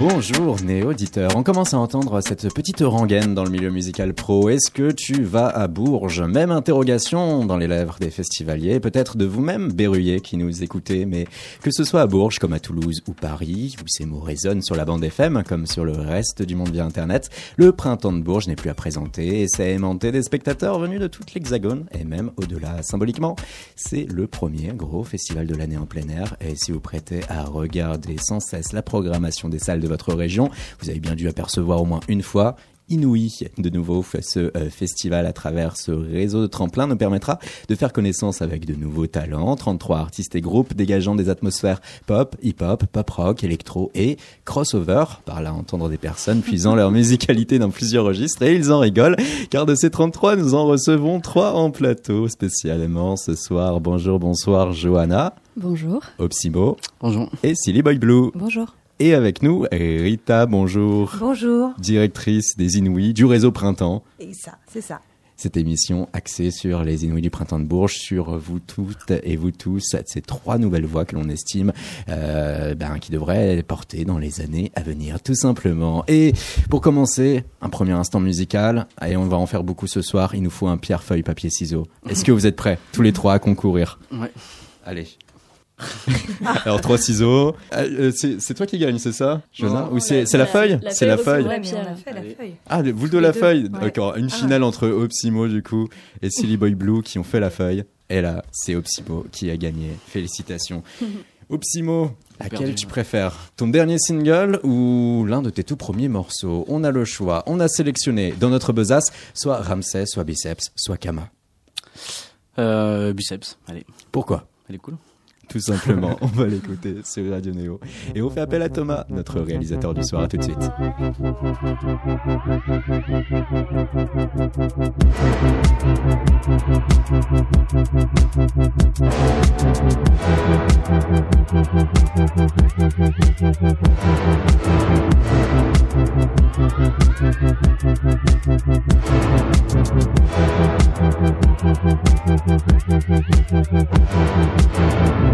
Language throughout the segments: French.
Bonjour néo-auditeur, on commence à entendre cette petite rengaine dans le milieu musical pro. Est-ce que tu vas à Bourges? Même interrogation dans les lèvres des festivaliers, peut-être de vous-même, Berruyer, qui nous écoutez, mais que ce soit à Bourges comme à Toulouse ou Paris, où ces mots résonnent sur la bande FM comme sur le reste du monde via Internet, le printemps de Bourges n'est plus à présenter et c'est aimanté des spectateurs venus de toute l'Hexagone et même au-delà symboliquement. C'est le premier gros festival de l'année en plein air et si vous prêtez à regarder sans cesse la programmation des salles de votre région. Vous avez bien dû apercevoir au moins une fois Inouï, de nouveau, ce euh, festival à travers ce réseau de tremplins nous permettra de faire connaissance avec de nouveaux talents, 33 artistes et groupes dégageant des atmosphères pop, hip-hop, pop rock, électro et crossover, par là entendre des personnes puisant leur musicalité dans plusieurs registres et ils en rigolent car de ces 33 nous en recevons trois en plateau spécialement ce soir. Bonjour, bonsoir Johanna. Bonjour. Opsimo. Bonjour. Et Silly Boy Blue. Bonjour. Et avec nous, Rita, bonjour. Bonjour. Directrice des Inouïs du réseau Printemps. Et ça, c'est ça. Cette émission axée sur les Inouïs du Printemps de Bourges, sur vous toutes et vous tous, ces trois nouvelles voix que l'on estime euh, ben, qui devraient porter dans les années à venir, tout simplement. Et pour commencer, un premier instant musical, et on va en faire beaucoup ce soir, il nous faut un pierre, feuille, papier, ciseaux. Est-ce que vous êtes prêts, tous les trois, à concourir? Ouais. Allez. Alors trois ciseaux. Euh, c'est toi qui gagne, c'est ça, Jonah Ou c'est la, feuille C'est la feuille. La feuille. Ah, le boule de la deux. feuille. Ouais. D'accord. Une finale entre Opsimo du coup et Silly Boy Blue qui ont fait la feuille. Et là, c'est Opsimo qui a gagné. Félicitations. Opsimo, laquelle perdu. tu préfères? Ton dernier single ou l'un de tes tout premiers morceaux? On a le choix. On a sélectionné dans notre besace soit Ramsès, soit Biceps, soit Kama. Euh, biceps, allez. Pourquoi? Elle est cool. Tout simplement, on va l'écouter sur Radio Néo. Et on fait appel à Thomas, notre réalisateur du soir. À tout de suite.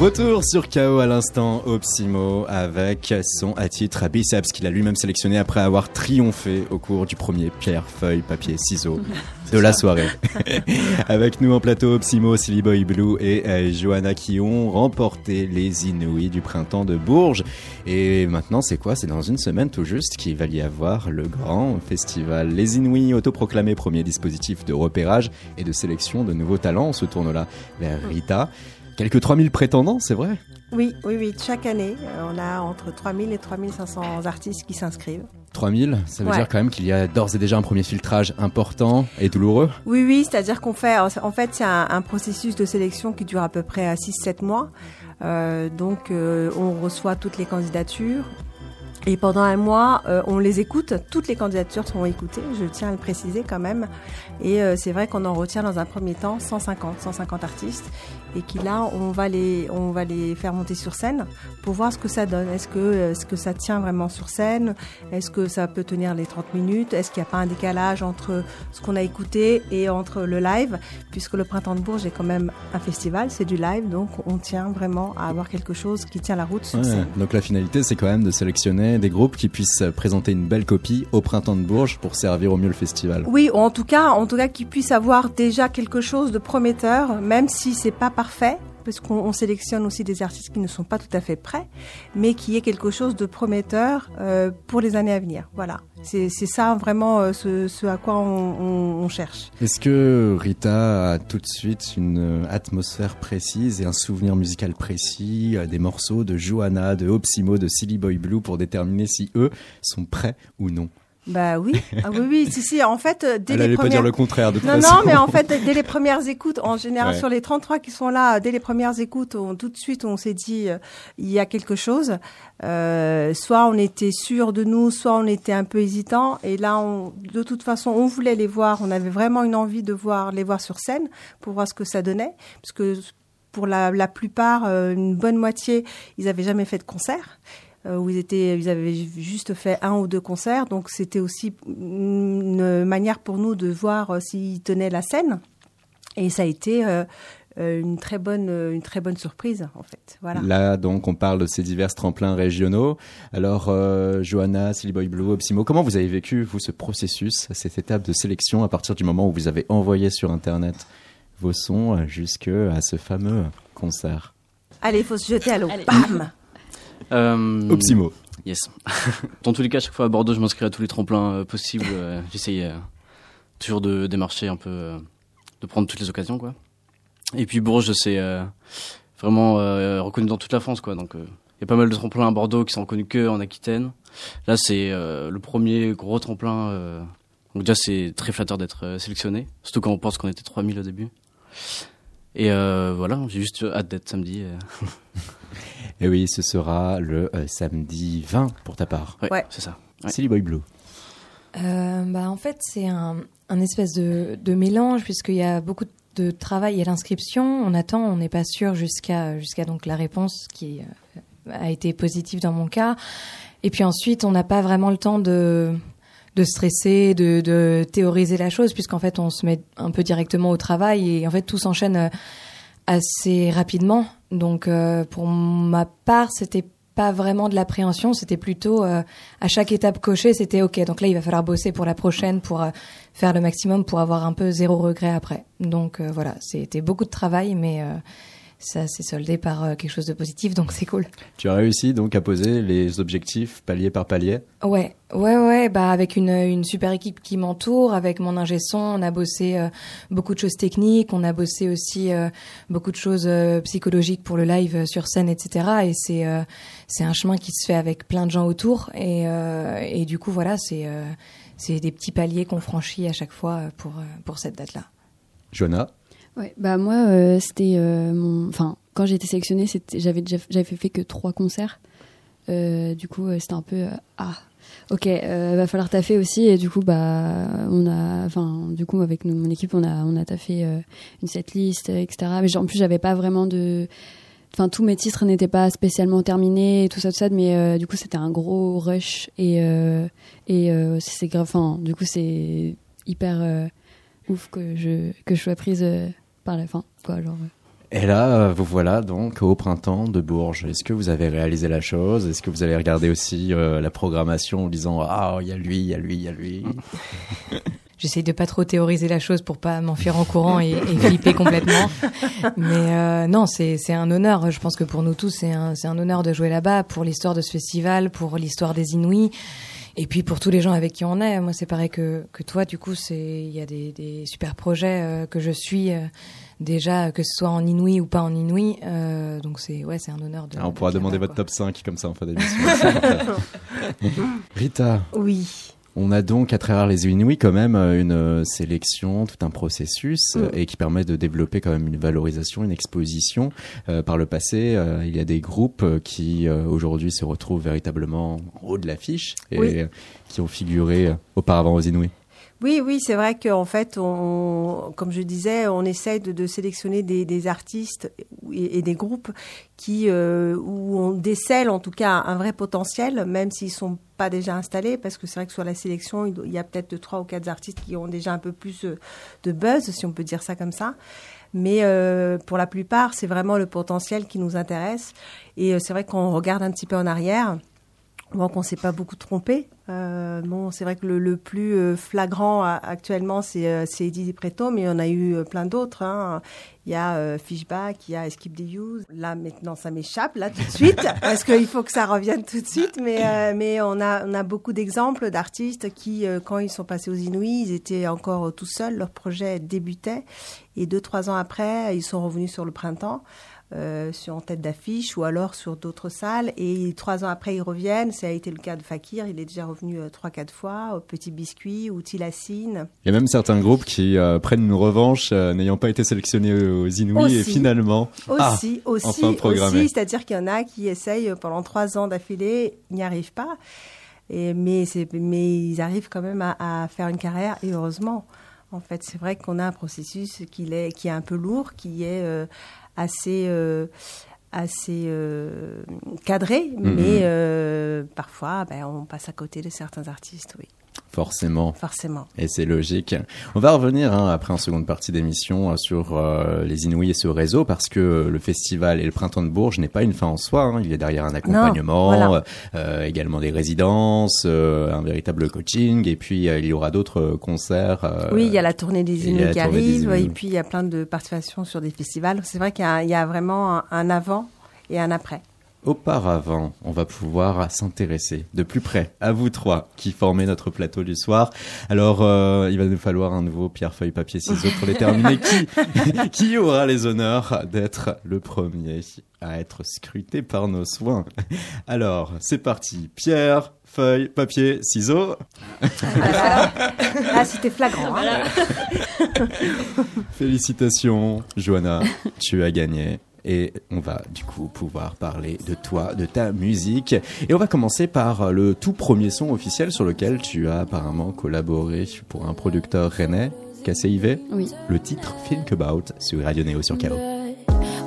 Retour sur KO à l'instant, Opsimo avec son à titre à biceps qu'il a lui-même sélectionné après avoir triomphé au cours du premier pierre, feuille, papier, ciseaux de la soirée. avec nous en plateau, Opsimo, Silly Boy Blue et euh, Johanna qui ont remporté les Inouïs du printemps de Bourges. Et maintenant, c'est quoi? C'est dans une semaine tout juste qu'il va y avoir le grand festival Les Inouïs, autoproclamé premier dispositif de repérage et de sélection de nouveaux talents. On se tourne là vers Rita. Quelques 3000 prétendants, c'est vrai Oui, oui, oui. Chaque année, euh, on a entre 3000 et 3500 artistes qui s'inscrivent. 3000, ça veut Ouais. dire quand même qu'il y a d'ores et déjà un premier filtrage important et douloureux. Oui, oui, c'est-à-dire qu'on fait, en fait, c'est un, un processus de sélection qui dure à peu près 6-7 mois. Euh, donc, euh, on reçoit toutes les candidatures. Et pendant un mois, euh, on les écoute. Toutes les candidatures sont écoutées, je tiens à le préciser quand même. Et euh, c'est vrai qu'on en retient dans un premier temps 150, 150 artistes. Et qui là, on va les, on va les faire monter sur scène pour voir ce que ça donne. Est-ce que, est-ce que ça tient vraiment sur scène? Est-ce que ça peut tenir les 30 minutes? Est-ce qu'il n'y a pas un décalage entre ce qu'on a écouté et entre le live? Puisque le Printemps de Bourges est quand même un festival, c'est du live, donc on tient vraiment à avoir quelque chose qui tient la route sur Ouais, scène. donc la finalité, c'est quand même de sélectionner des groupes qui puissent présenter une belle copie au printemps de Bourges pour servir au mieux le festival. Oui, ou en tout cas, en tout cas, qu'ils puissent avoir déjà quelque chose de prometteur, même si c'est pas parfait. parce qu'on sélectionne aussi des artistes qui ne sont pas tout à fait prêts, mais qui est quelque chose de prometteur euh, pour les années à venir. Voilà, c'est ça vraiment euh, ce, à quoi on, cherche. Est-ce que Rita a tout de suite une atmosphère précise et un souvenir musical précis des morceaux de Johanna, de Opsimo, de Silly Boy Blue pour déterminer si eux sont prêts ou non? Bah oui, ah oui, oui, si, si. En fait, euh, dès Elle les premières... pas dire le contraire de toute non, Non, mais en fait, dès les premières écoutes, en général, sur les 33 qui sont là, dès les premières écoutes, on, tout de suite, on s'est dit, euh, il y a quelque chose. Euh, soit on était sûr de nous, soit on était un peu hésitant. Et là, on, de toute façon, on voulait les voir. On avait vraiment une envie de voir les voir sur scène pour voir ce que ça donnait, parce que pour la, la plupart, euh, une bonne moitié, ils avaient jamais fait de concert. Euh, où ils étaient, ils avaient juste fait un ou deux concerts. Donc c'était aussi une manière pour nous de voir euh, s'ils tenaient la scène. Et ça a été euh, une très bonne une très bonne surprise en fait. Voilà. Là donc on parle de ces divers tremplins régionaux. Alors Johanna Silly Boy Blue Opsimo comment vous avez vécu vous ce processus cette étape de sélection à partir du moment où vous avez envoyé sur internet vos sons jusque à ce fameux concert? Allez il faut se jeter à l'eau. Bam euh, Opsimo. Yes. Dans tous les cas, à chaque fois à Bordeaux, je m'inscris à tous les tremplins euh, possibles. Euh, J'essaye euh, toujours de démarcher un peu, de prendre toutes les occasions, quoi. Et puis Bourges, c'est vraiment reconnu dans toute la France, quoi. Donc, il y a pas mal de tremplins à Bordeaux qui sont reconnus que en Aquitaine. Là, c'est le premier gros tremplin. donc déjà, c'est très flatteur d'être sélectionné, surtout quand on pense qu'on était 3000 au début. Et voilà, j'ai juste hâte d'être samedi. Et oui, ce sera le euh, samedi 20 pour ta part. Ouais, c'est ça. Silly Boy Blue. Euh, bah, en fait, c'est un, un, espèce de, de mélange, puisqu'il y a beaucoup de travail à l'inscription. On attend, on n'est pas sûr jusqu'à jusqu'à donc la réponse qui euh, a été positive dans mon cas. Et puis ensuite, on n'a pas vraiment le temps de de stresser, de, de théoriser la chose, puisqu'en fait, on se met un peu directement au travail et en fait, tout s'enchaîne assez rapidement. Donc euh, pour ma part, c'était pas vraiment de l'appréhension, c'était plutôt euh, à chaque étape cochée, c'était ok. Donc là, il va falloir bosser pour la prochaine, pour euh, faire le maximum, pour avoir un peu zéro regret après. Donc voilà, c'était beaucoup de travail, mais ça s'est soldé par euh, quelque chose de positif, donc c'est cool. Tu as réussi donc à poser les objectifs palier par palier Ouais, ouais, ouais, bah avec une, une super équipe qui m'entoure, avec mon ingé son, on a bossé euh, beaucoup de choses techniques, on a bossé aussi euh, beaucoup de choses psychologiques pour le live sur scène, etc. Et c'est c'est un chemin qui se fait avec plein de gens autour, et, et du coup voilà, c'est c'est des petits paliers qu'on franchit à chaque fois pour pour cette date-là. Jonah Ouais, bah moi, euh, c'était euh, mon. Enfin, quand j'ai été sélectionnée, j'avais déjà j'avais fait que trois concerts. Euh, du coup, c'était un peu ah, ok, va falloir taffer aussi. Et du coup, bah, on a, enfin, du coup, avec mon équipe, on a on a taffé une setlist, etc. Mais en plus, j'avais pas vraiment de enfin tous mes titres n'étaient pas spécialement terminés tout ça tout ça mais du coup c'était un gros rush et et c'est grave enfin du coup c'est hyper ouf que je que je sois prise par la fin. Quoi, genre, Et là, vous voilà donc au printemps de Bourges. Est-ce que vous avez réalisé la chose? Est-ce que vous allez regarder aussi euh, la programmation en disant Ah, il y a lui, il y a lui, il y a lui J'essaye de pas trop théoriser la chose pour pas m'enfuir en courant et, et flipper complètement. Mais euh, non, c'est un honneur. Je pense que pour nous tous, c'est un, un honneur de jouer là-bas pour l'histoire de ce festival, pour l'histoire des Inouïs. Et puis pour tous les gens avec qui on est, moi c'est pareil que, que toi, du coup, c'est il y a des, des super projets euh, que je suis euh, déjà, que ce soit en Inouï ou pas en Inouï. Euh, donc c'est ouais, c'est un honneur de. Ah, on pourra demander votre top 5 comme ça en fin d'émission. Rita. Oui. On a donc à travers les Inuits quand même euh, une euh, sélection, tout un processus mm. euh, et qui permet de développer quand même une valorisation, une exposition. par le passé, il y a des groupes qui aujourd'hui se retrouvent véritablement en haut de l'affiche et qui ont figuré auparavant aux Inuits. Oui, oui, c'est vrai qu'en fait, on, comme je disais, on essaye de, sélectionner des, artistes et, des groupes qui, euh, où on décèle en tout cas un vrai potentiel, même s'ils sont pas déjà installés, parce que c'est vrai que sur la sélection, il y a peut-être trois ou quatre artistes qui ont déjà un peu plus euh, de buzz, si on peut dire ça comme ça. Mais euh, pour la plupart, c'est vraiment le potentiel qui nous intéresse. Et c'est vrai qu'on regarde un petit peu en arrière Donc on s'est pas beaucoup trompé. Euh, bon, c'est vrai que le, le plus euh, flagrant a- actuellement c'est euh, Eddie Preto, mais on a eu euh, plein d'autres. hein. Il y a euh, Fishback, il y a Escape the Use. Là maintenant ça m'échappe là tout de suite parce qu'il faut que ça revienne tout de suite. Mais euh, mais on a on a beaucoup d'exemples d'artistes qui euh, quand ils sont passés aux Inuits, ils étaient encore euh, tout seuls, leur projet débutait et deux trois ans après ils sont revenus sur le printemps euh, sur en tête d'affiche ou alors sur d'autres salles. Et trois ans après, ils reviennent. Ça a été le cas de Fakir. Il est déjà revenu euh, trois, quatre fois. Au Petit Biscuit ou Tilacine. Il y a même certains groupes qui euh, prennent une revanche n'ayant pas été sélectionnés aux Inuits et Aussi. finalement. Ah, Aussi, aussi, enfin aussi. C'est-à-dire qu'il y en a qui essayent pendant trois ans d'affilée, ils n'y arrivent pas. Et, mais, mais ils arrivent quand même à, à faire une carrière et heureusement. En fait, c'est vrai qu'on a un processus qui est, qui est un peu lourd, qui est euh, assez, euh, assez euh, cadré, Mhm. mais euh, parfois, ben, on passe à côté de certains artistes, oui, Forcément. forcément. Et c'est logique. On va revenir hein, après en seconde partie d'émission euh, sur euh, les Inouïs et ce réseau parce que le festival et le printemps de Bourges n'est pas une fin en soi. hein. Il y a derrière un accompagnement, voilà. euh, également des résidences, euh, un véritable coaching et puis euh, il y aura d'autres concerts. euh, Oui, il y a la tournée des Inuits qui des arrive, et puis il y a plein de participations sur des festivals. C'est vrai qu'il y, a- il y a vraiment un avant et un après. Auparavant, on va pouvoir s'intéresser de plus près à vous trois qui formez notre plateau du soir. Alors, euh, il va nous falloir un nouveau pierre, feuille, papier, ciseaux pour les terminer. qui, qui aura les honneurs d'être le premier à être scruté par nos soins Alors, c'est parti. Pierre, feuille, papier, ciseaux. Là, c'était flagrant. hein. Félicitations, Johanna, tu as gagné. Et on va du coup pouvoir parler de toi, de ta musique. Et on va commencer par le tout premier son officiel sur lequel tu as apparemment collaboré pour un producteur rennais, KCIV. Oui. Le titre Think About sur Radio Néo sur KO.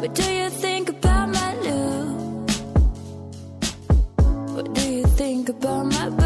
What do you think about my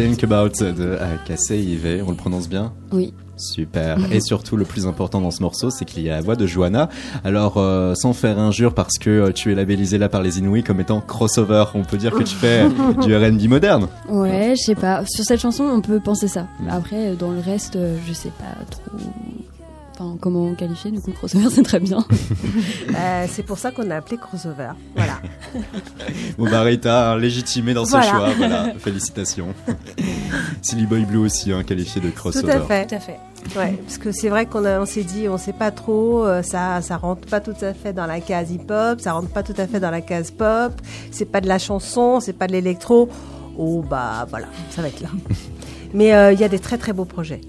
Think About de euh, KCIV, on le prononce bien Oui. Super. Et surtout, le plus important dans ce morceau, c'est qu'il y a la voix de Johanna. Alors, euh, sans faire injure, parce que euh, tu es labellisé là par les Inuits comme étant crossover, on peut dire que tu fais du R&B moderne. Ouais, je sais pas. Sur cette chanson, on peut penser ça. Après, dans le reste, je sais pas trop. Enfin, comment qualifier Du coup, crossover, c'est très bien. Euh, c'est pour ça qu'on a appelé crossover. Voilà. Bon, bah, Rita, hein, légitimé dans ce Voilà. choix. Voilà, félicitations. Silly Boy Blue aussi, hein, qualifié de Tout crossover. à fait. Tout à fait. Ouais, parce que c'est vrai qu'on a- on s'est dit, on sait pas trop, euh, ça, ça rentre pas tout à fait dans la case hip-hop, ça rentre pas tout à fait dans la case pop, c'est pas de la chanson, c'est pas de l'électro. Oh bah voilà, ça va être là. Mais euh, il y a des très très beaux projets.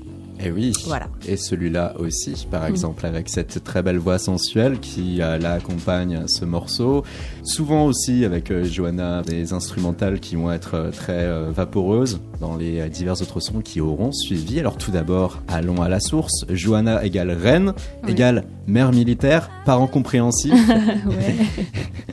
Et Eh oui. Voilà. Et celui-là aussi, par exemple, avec cette très belle voix sensuelle qui euh, là accompagne ce morceau. Souvent aussi avec euh, Johanna des instrumentales qui vont être euh, très euh, vaporeuses dans les euh, divers autres sons qui auront suivi. Alors tout d'abord, allons à la source. Johanna égale reine, Oui. égale mère militaire, parent compréhensif.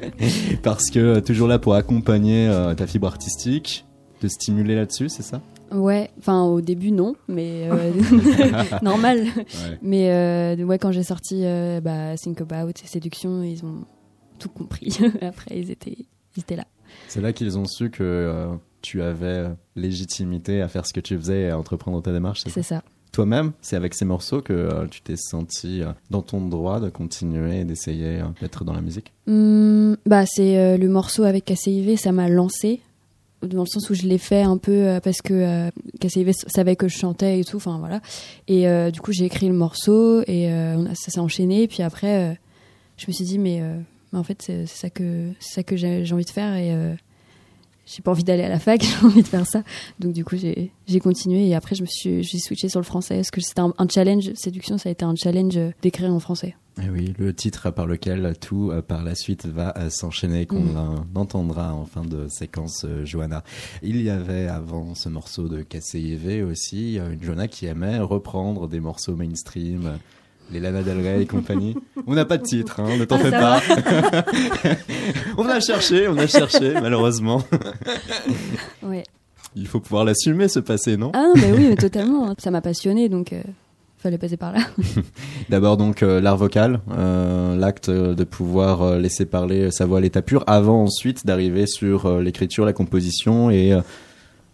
parce que euh, toujours là pour accompagner euh, ta fibre artistique, te stimuler là-dessus, c'est ça? Ouais, enfin au début non, mais euh, normal. Ouais. Mais euh, ouais, quand j'ai sorti euh, bah, Think About et Séduction, ils ont tout compris. Après, ils étaient, ils étaient là. C'est là qu'ils ont su que euh, tu avais légitimité à faire ce que tu faisais et à entreprendre ta démarche. c'est ça? Toi-même, c'est avec ces morceaux que tu t'es senti dans ton droit de continuer et d'essayer d'être dans la musique? Hum, bah, c'est le morceau avec KCIV, ça m'a lancé. Dans le sens où je l'ai fait un peu euh, parce que euh, savait que je chantais et tout, enfin voilà. Et euh, du coup, j'ai écrit le morceau et euh, ça s'est enchaîné. Et puis après, je me suis dit, mais mais en fait, c'est ça que, que j'ai envie de faire j'ai pas envie d'aller à la fac, j'ai envie de faire ça. Donc, du coup, j'ai continué et après, je me suis, j'ai switché sur le français parce que c'était un, un challenge. Séduction, ça a été un challenge euh, d'écrire en français. Eh oui, le titre par lequel tout euh, par la suite va euh, s'enchaîner, qu'on Mm. euh, entendra en fin de séquence, Johanna. Il y avait avant ce morceau de KCIV aussi une Johanna qui aimait reprendre des morceaux mainstream, les Lana Del Rey et compagnie. On n'a pas de titre, hein, ne t'en Ah, fais pas. on a cherché, on a cherché, malheureusement. Ouais. Il faut pouvoir l'assumer ce passé, non? Ah non, mais oui, mais totalement. Ça m'a passionné, donc euh, fallait passer par là. D'abord donc euh, l'art vocal, euh, l'acte de pouvoir euh, laisser parler sa voix à l'état pur, avant ensuite d'arriver sur l'écriture, la composition et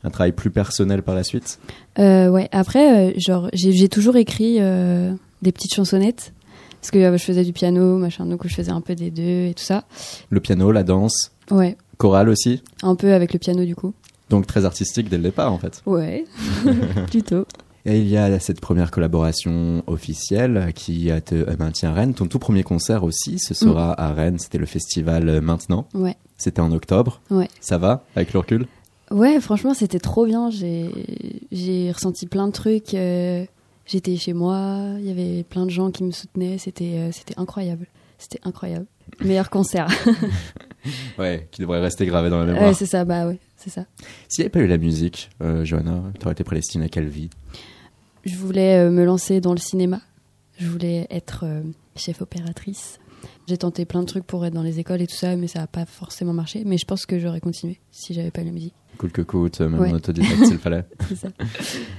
un travail plus personnel par la suite. Euh, ouais. Après, euh, genre, j'ai j'ai toujours écrit euh, des petites chansonnettes parce que euh, je faisais du piano, machin, donc je faisais un peu des deux et tout ça. Le piano, la danse, Ouais, chorale aussi, un peu avec le piano du coup. donc très artistique dès le départ en fait. Ouais, plutôt. Et il y a cette première collaboration officielle qui te euh, maintient à Rennes. Ton tout premier concert aussi, ce sera à Rennes, c'était le festival euh, Maintenant, Ouais. c'était en octobre. Ouais. Ça va avec le recul? Ouais, franchement, c'était trop bien. J'ai j'ai ressenti plein de trucs. euh, J'étais chez moi, il y avait plein de gens qui me soutenaient. C'était euh, c'était incroyable. C'était incroyable. Meilleur concert. Ouais, qui devrait rester gravé dans la mémoire. ouais, c'est ça, bah ouais, c'est ça. S'il n'y avait pas eu la musique, euh, Johanna, tu aurais été prédestinée à quelle vie? Je voulais euh, me lancer dans le cinéma. Je voulais être euh, chef opératrice. J'ai tenté plein de trucs pour être dans les écoles et tout ça, mais ça n'a pas forcément marché. Mais je pense que j'aurais continué si j'avais pas eu la musique. Cool que coûte, même Ouais. en autodidacte s'il le fallait. C'est ça.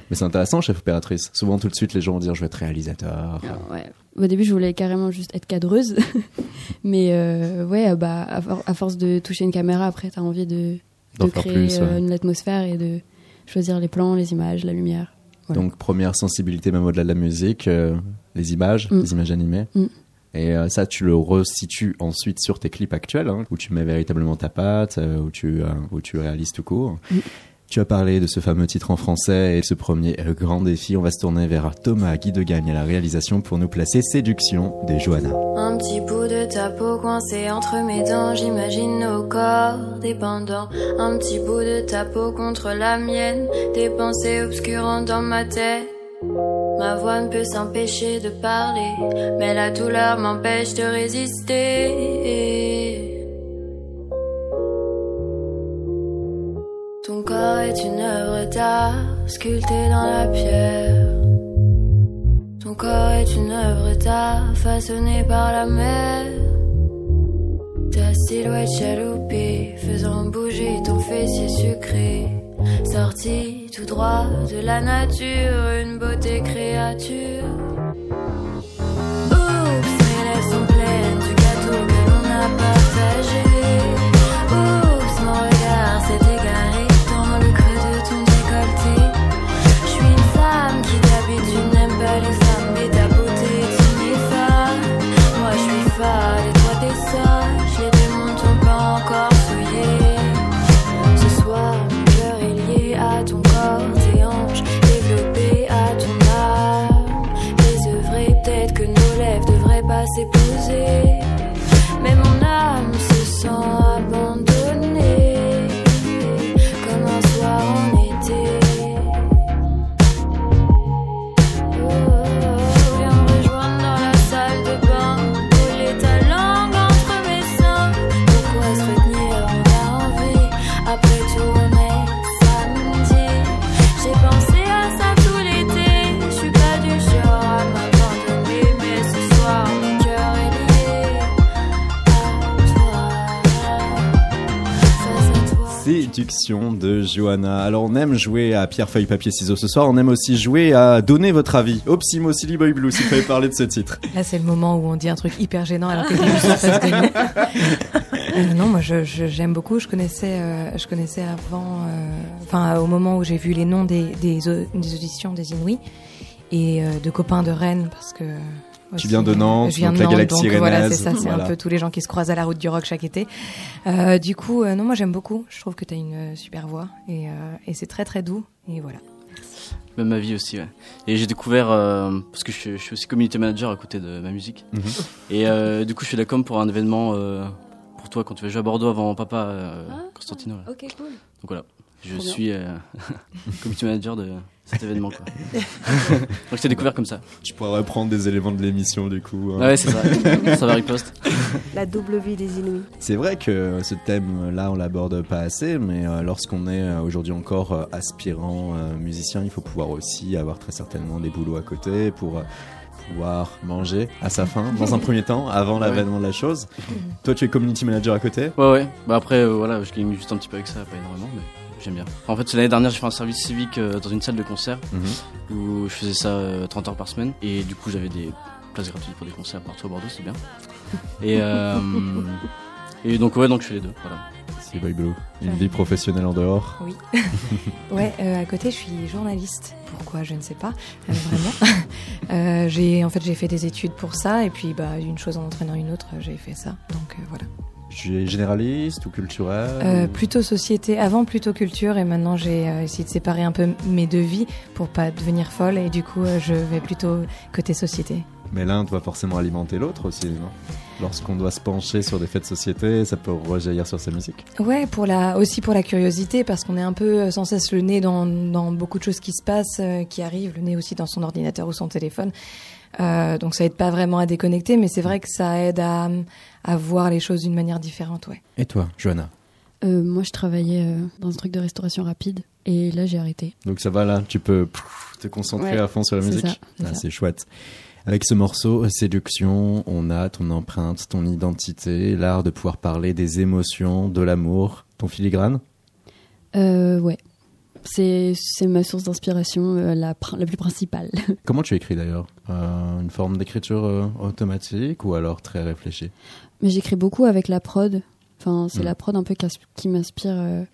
Mais c'est intéressant, chef opératrice. Souvent, tout de suite, les gens vont dire je vais être réalisateur. Ah, ouais. Au début, je voulais carrément juste être cadreuse. mais euh, ouais, bah, à, for- à force de toucher une caméra, après, tu as envie de, de créer plus, ouais. euh, une atmosphère et de choisir les plans, les images, la lumière. Voilà. Donc, première sensibilité, même au-delà de la musique, euh, les images, Mm. les images animées. Mm. Et euh, ça, tu le resitues ensuite sur tes clips actuels, hein, où tu mets véritablement ta patte, euh, où, tu, euh, où tu réalises tout court. Mm. Tu as parlé de ce fameux titre en français et ce premier grand défi. On va se tourner vers Thomas Guy de Gagne à la réalisation pour nous placer Séduction des Johanna. Un petit bout de ta peau coincé entre mes dents, j'imagine nos corps dépendants. Un petit bout de ta peau contre la mienne, des pensées obscurantes dans ma tête. Ma voix ne peut s'empêcher de parler, mais la douleur m'empêche de résister. Ton corps est une œuvre d'art sculptée dans la pierre. Ton corps est une œuvre d'art façonnée par la mer. Ta silhouette chaloupée faisant bouger ton fessier sucré. Sorti tout droit de la nature, une beauté créature. Se Séduction de Johanna. Alors on aime jouer à pierre, feuille, papier, ciseaux ce soir. On aime aussi jouer à donner votre avis. Opsimo, Silly Boy Blue, s'il fallait parler de ce titre. Là, c'est le moment où on dit un truc hyper gênant alors que. Euh, non, moi, je, je- j'aime beaucoup. Je connaissais, euh, je connaissais avant, euh, enfin, au moment où j'ai vu les noms des, des, des auditions des Inouïs et euh, de copains de Rennes, parce que. Aussi, viens de Nantes, je viens donc de la Nantes, galaxie donc voilà, c'est ça, c'est voilà. un peu tous les gens qui se croisent à la route du rock chaque été. Euh, du coup, euh, non, moi j'aime beaucoup. Je trouve que tu as une euh, super voix et, euh, et c'est très très doux. Et voilà. Même ma vie aussi, ouais. Et j'ai découvert, euh, parce que je suis, je suis aussi community manager à côté de ma musique. Mhm. Et euh, du coup, je fais la com pour un événement euh, pour toi quand tu vas jouer à Bordeaux avant papa euh, Ah. Constantino. là. Ok, cool. Donc voilà, je Trop suis euh, community manager de cet événement. Quoi. Donc je t'ai découvert comme ça. Tu pourras reprendre des éléments de l'émission du coup. hein. Ah ouais, c'est ça. ça va riposte. La double vie des Inuits. C'est vrai que ce thème-là, on l'aborde pas assez, mais euh, lorsqu'on est euh, aujourd'hui encore euh, aspirant musicien, il faut pouvoir aussi avoir très certainement des boulots à côté pour pouvoir manger à sa faim, dans un premier temps, avant Ouais. l'avènement de la chose. Toi, tu es community manager à côté? Ouais, ouais. Bah après, euh, voilà, je gagne juste un petit peu avec ça, pas énormément, mais j'aime bien. En fait, l'année dernière, j'ai fait un service civique euh, dans une salle de concert Mhm. où je faisais ça euh, 30 heures par semaine. Et du coup, j'avais des places gratuites pour des concerts partout à Bordeaux, c'est bien. Et, euh, et donc, ouais, donc je fais les deux, voilà. C'est Boy Blue. Une vie professionnelle en dehors. Oui. ouais, euh, à côté, je suis journaliste. Pourquoi Je ne sais pas, euh, vraiment. Euh, j'ai, en fait, j'ai fait des études pour ça, et puis, bah, une chose en entraînant une autre, j'ai fait ça. Donc euh, voilà. Généraliste ou culturel Euh, ou- plutôt société, avant plutôt culture, et maintenant j'ai euh, essayé de séparer un peu mes deux vies pour pas devenir folle, et du coup, euh, je vais plutôt côté société. Mais l'un doit forcément alimenter l'autre aussi, non? Lorsqu'on doit se pencher sur des faits de société, ça peut rejaillir sur sa musique. Ouais, pour la, aussi pour la curiosité, parce qu'on est un peu sans cesse le nez dans, dans beaucoup de choses qui se passent, qui arrivent, le nez aussi dans son ordinateur ou son téléphone. Euh, donc ça aide pas vraiment à déconnecter, mais c'est vrai que ça aide à, à voir les choses d'une manière différente, ouais. Et toi, Johanna? Euh, moi, je travaillais euh, dans un truc de restauration rapide et là, j'ai arrêté. Donc ça va là, tu peux pff, te concentrer Ouais, à fond sur la musique? Ah, c'est chouette. Avec ce morceau, Séduction, on a ton empreinte, ton identité, l'art de pouvoir parler des émotions, de l'amour, ton filigrane? Euh, ouais. C'est ma source d'inspiration euh, la, la plus principale. Comment tu écris d'ailleurs? Euh, Une forme d'écriture euh, automatique ou alors très réfléchie? Mais j'écris beaucoup avec la prod. Enfin, c'est Mm. la prod un peu qui m'inspire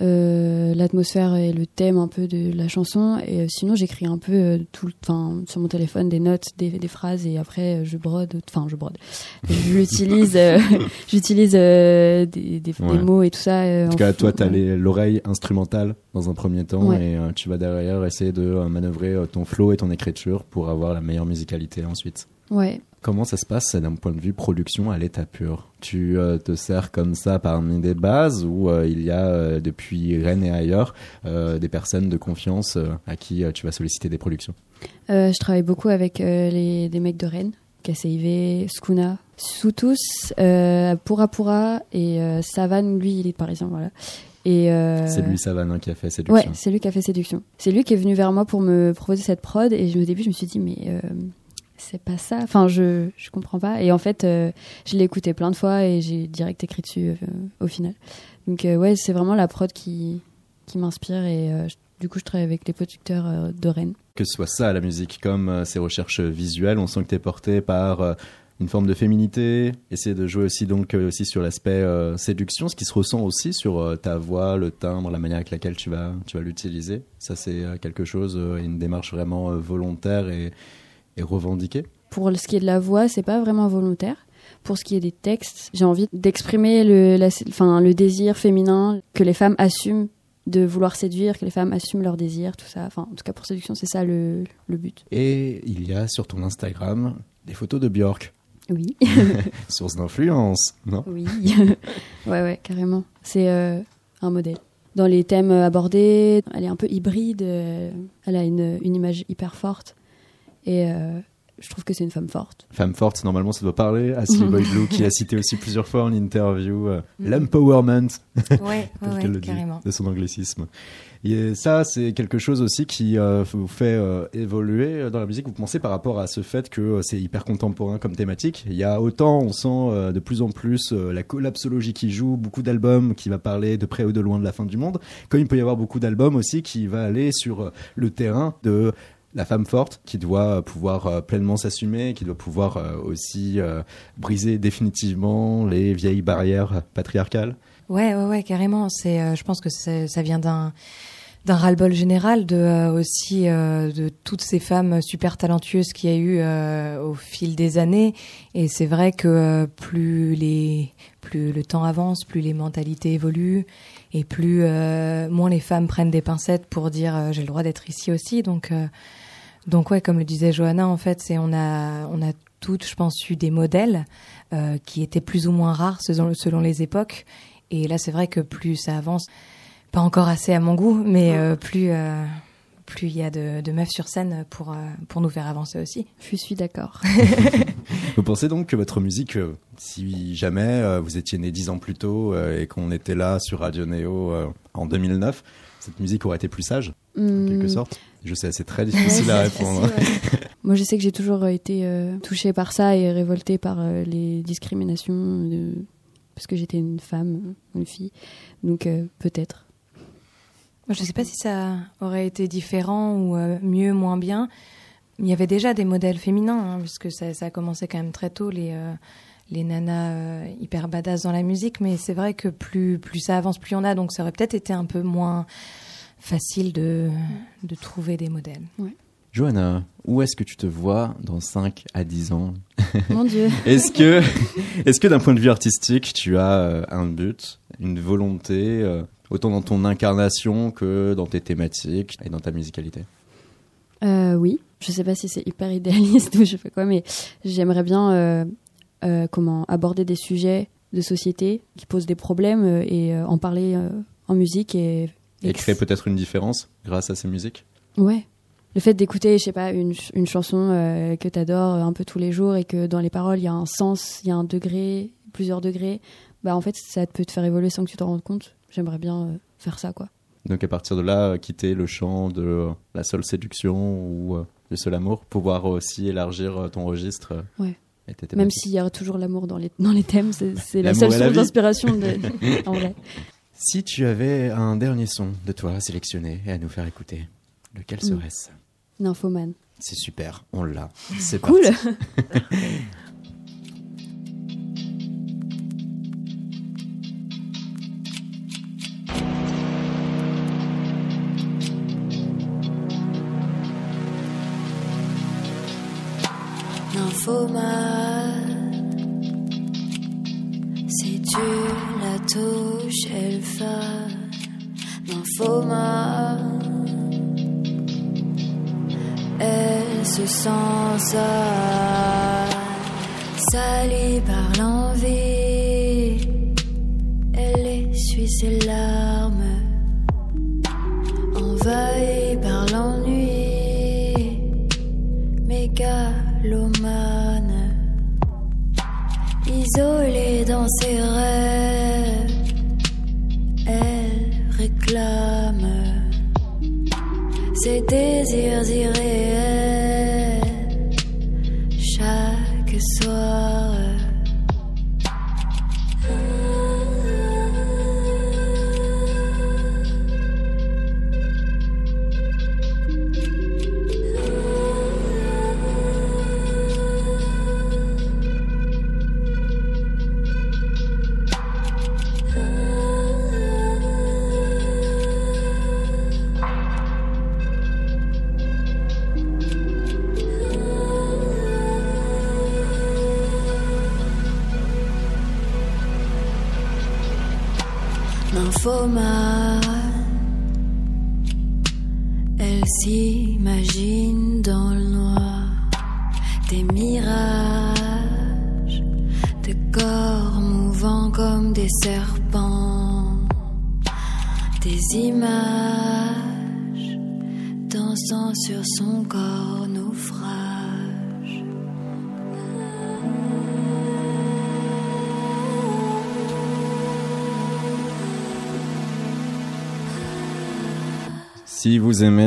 euh, l'atmosphère et le thème un peu de la chanson. Et euh, sinon, j'écris un peu euh, tout, enfin, sur mon téléphone des notes, des, des phrases, et après je brode. Enfin, je brode. J'utilise, j'utilise des, mots et tout ça. En tout cas, toi, tu as ouais. l'oreille instrumentale dans un premier temps Ouais. et tu vas derrière essayer de manœuvrer ton flow et ton écriture pour avoir la meilleure musicalité ensuite. Ouais. Comment ça se passe d'un point de vue production à l'état pur? Tu euh, te sers comme ça parmi des bases ou euh, il y a euh, depuis Rennes et ailleurs des personnes de confiance à qui tu vas solliciter des productions? Je travaille beaucoup avec les, des mecs de Rennes, KCIV, Skuna, Soutous, euh, Pura Pura et Savane, lui il est parisien, voilà. Et euh, C'est lui Savane hein, qui a fait Séduction. Ouais, c'est lui qui a fait Séduction. C'est lui qui est venu vers moi pour me proposer cette prod et je, au début je me suis dit mais euh, c'est pas ça. Enfin je je comprends pas. Et en fait euh, je l'ai écouté plein de fois et j'ai direct écrit dessus euh, au final. Donc euh, ouais c'est vraiment la prod qui qui m'inspire et euh, du coup je travaille avec les producteurs de Rennes. Que ce soit ça la musique comme ces recherches visuelles, on sent que tu es porté par une forme de féminité, essayer de jouer aussi donc aussi sur l'aspect séduction, ce qui se ressent aussi sur ta voix, le timbre, la manière avec laquelle tu vas tu vas l'utiliser. Ça c'est quelque chose, une démarche vraiment volontaire et, et revendiquée. Pour ce qui est de la voix, c'est pas vraiment volontaire. Pour ce qui est des textes, j'ai envie d'exprimer le, la- enfin, le désir féminin, que les femmes assument de vouloir séduire, que les femmes assument leur désir, tout ça. Enfin, en tout cas, pour séduction, c'est ça le, le but. Et il y a sur ton Instagram des photos de Björk, Oui. source d'influence, non? Oui. ouais, ouais, carrément. C'est euh, un modèle. Dans les thèmes abordés, elle est un peu hybride, euh, elle a une, une image hyper forte. Et euh, je trouve que c'est une femme forte. Femme forte, normalement, ça doit parler à Silly Boy Blue, qui a cité aussi plusieurs fois en interview euh, l'empowerment, Ouais, tel ouais, qu'elle ouais, le dit, carrément. de son anglicisme. Et ça, c'est quelque chose aussi qui euh, vous fait euh, évoluer dans la musique. Vous pensez par rapport à ce fait que euh, c'est hyper contemporain comme thématique. Il y a autant, on sent euh, de plus en plus euh, la collapsologie qui joue, beaucoup d'albums qui va parler de près ou de loin de la fin du monde, comme il peut y avoir beaucoup d'albums aussi qui va aller sur euh, le terrain de la femme forte qui doit euh, pouvoir euh, pleinement s'assumer, qui doit pouvoir euh, aussi briser définitivement les vieilles barrières patriarcales. Ouais, ouais, ouais, carrément. C'est, je pense que ça vient d'un d'un ras-le-bol général de aussi de toutes ces femmes super talentueuses qu'il y a eu au fil des années et c'est vrai que plus les plus le temps avance plus les mentalités évoluent et plus moins les femmes prennent des pincettes pour dire j'ai le droit d'être ici aussi donc donc ouais comme le disait Johanna en fait c'est on a on a toutes je pense eu des modèles euh, qui étaient plus ou moins rares selon selon les époques et là c'est vrai que plus ça avance pas encore assez à mon goût, mais euh, plus euh, plus il y a de, de meufs sur scène pour euh, pour nous faire avancer aussi. Je suis d'accord. Vous pensez donc que votre musique, si jamais euh, vous étiez né dix ans plus tôt euh, et qu'on était là sur Radio Néo euh, en 2009, cette musique aurait été plus sage, en quelque Hmm. sorte Je sais, c'est très difficile à répondre. ouais. Moi, je sais que j'ai toujours été euh, touchée par ça et révoltée par euh, les discriminations de- parce que j'étais une femme, une fille. Donc euh, peut-être. Moi, je sais pas si ça aurait été différent ou euh, mieux, moins bien. Il y avait déjà des modèles féminins, hein, puisque ça, ça a commencé quand même très tôt les euh, les nanas euh, hyper badass dans la musique. Mais c'est vrai que plus plus ça avance, plus il y en a. Donc ça aurait peut-être été un peu moins facile de de trouver des modèles. Johanna, où est-ce que tu te vois dans 5 à 10 ans? Mon Dieu. Est-ce que, est-ce que d'un point de vue artistique, tu as euh, un but, une volonté, euh, autant dans ton incarnation que dans tes thématiques et dans ta musicalité? Euh, oui, je sais pas si c'est hyper idéaliste ou je fais quoi, mais j'aimerais bien euh, euh, comment aborder des sujets de société qui posent des problèmes et euh, en parler euh, en musique et, Et créer peut-être une différence grâce à ces musiques Ouais. Le fait d'écouter, je sais pas, une, ch- une chanson euh, que t'adores euh, un peu tous les jours et que dans les paroles il y a un sens, il y a un degré, plusieurs degrés, bah en fait ça peut te faire évoluer sans que tu t'en rendes compte. J'aimerais bien euh, faire ça quoi. Donc à partir de là, quitter le champ de la seule séduction ou du seul amour, pouvoir aussi élargir ton registre. Ouais. Même s'il y a toujours l'amour dans les, dans les thèmes, c'est la seule source d'inspiration de, en vrai. Si tu avais un dernier son de toi à sélectionner et à nous faire écouter, lequel Mm. serait-ce? Nymphomane. C'est super, on l'a. C'est Cool. touches, elle fane. Nymphomane, elle se sent sale, salie par l'envie. Elle essuie ses larmes, envahie par l'ennui mégalomane, isolée dans ses rêves, ses désirs irréels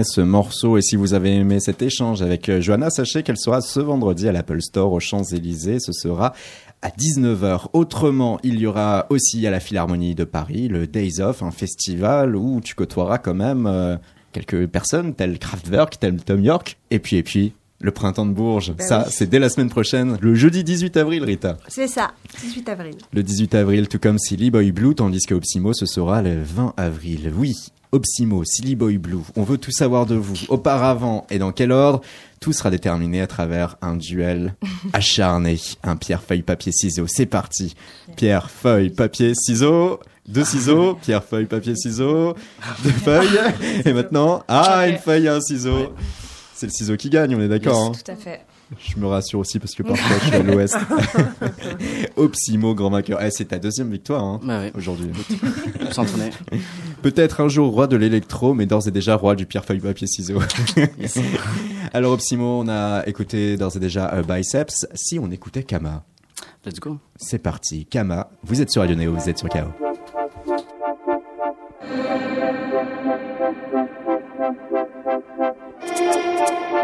ce morceau et si vous avez aimé cet échange avec euh, Johanna, sachez qu'elle sera ce vendredi à l'Apple Store aux Champs-Élysées. Ce sera à 19h. Autrement, il y aura aussi à la Philharmonie de Paris le Days Off, un festival où tu côtoieras quand même euh, quelques personnes telles Kraftwerk, telles Tom York. Et puis, et puis, le printemps de Bourges. Ben Ça, oui. c'est dès la semaine prochaine, le jeudi 18 avril, Rita. C'est ça, 18 avril. Le 18 avril, tout comme Silly Boy Blue, tandis que Opsimo, ce sera le 20 avril. Oui. Opsimo, Silly Boy Blue. On veut tout savoir de vous. Auparavant et dans quel ordre Tout sera déterminé à travers un duel acharné. Un pierre, feuille, papier, ciseaux. C'est parti. Pierre, feuille, papier, ciseaux. Deux ciseaux, pierre, feuille, papier, ciseaux, deux feuilles, et maintenant, ah, une feuille et un ciseau. C'est le ciseau qui gagne, on est d'accord. hein Tout à fait. je me rassure aussi parce que parfois je suis à l'ouest. Opsimo, grand vainqueur. Eh, c'est ta deuxième victoire hein, Bah ouais, aujourd'hui. on s'entraînait. Peut-être un jour roi de l'électro, mais d'ores et déjà roi du pierre, feuille, papier, ciseaux. Yes. Alors Opsimo, on a écouté d'ores et déjà euh, Biceps. Si on écoutait Kama, Let's go. c'est parti. Kama, vous êtes sur Radio Neo, vous êtes sur KO.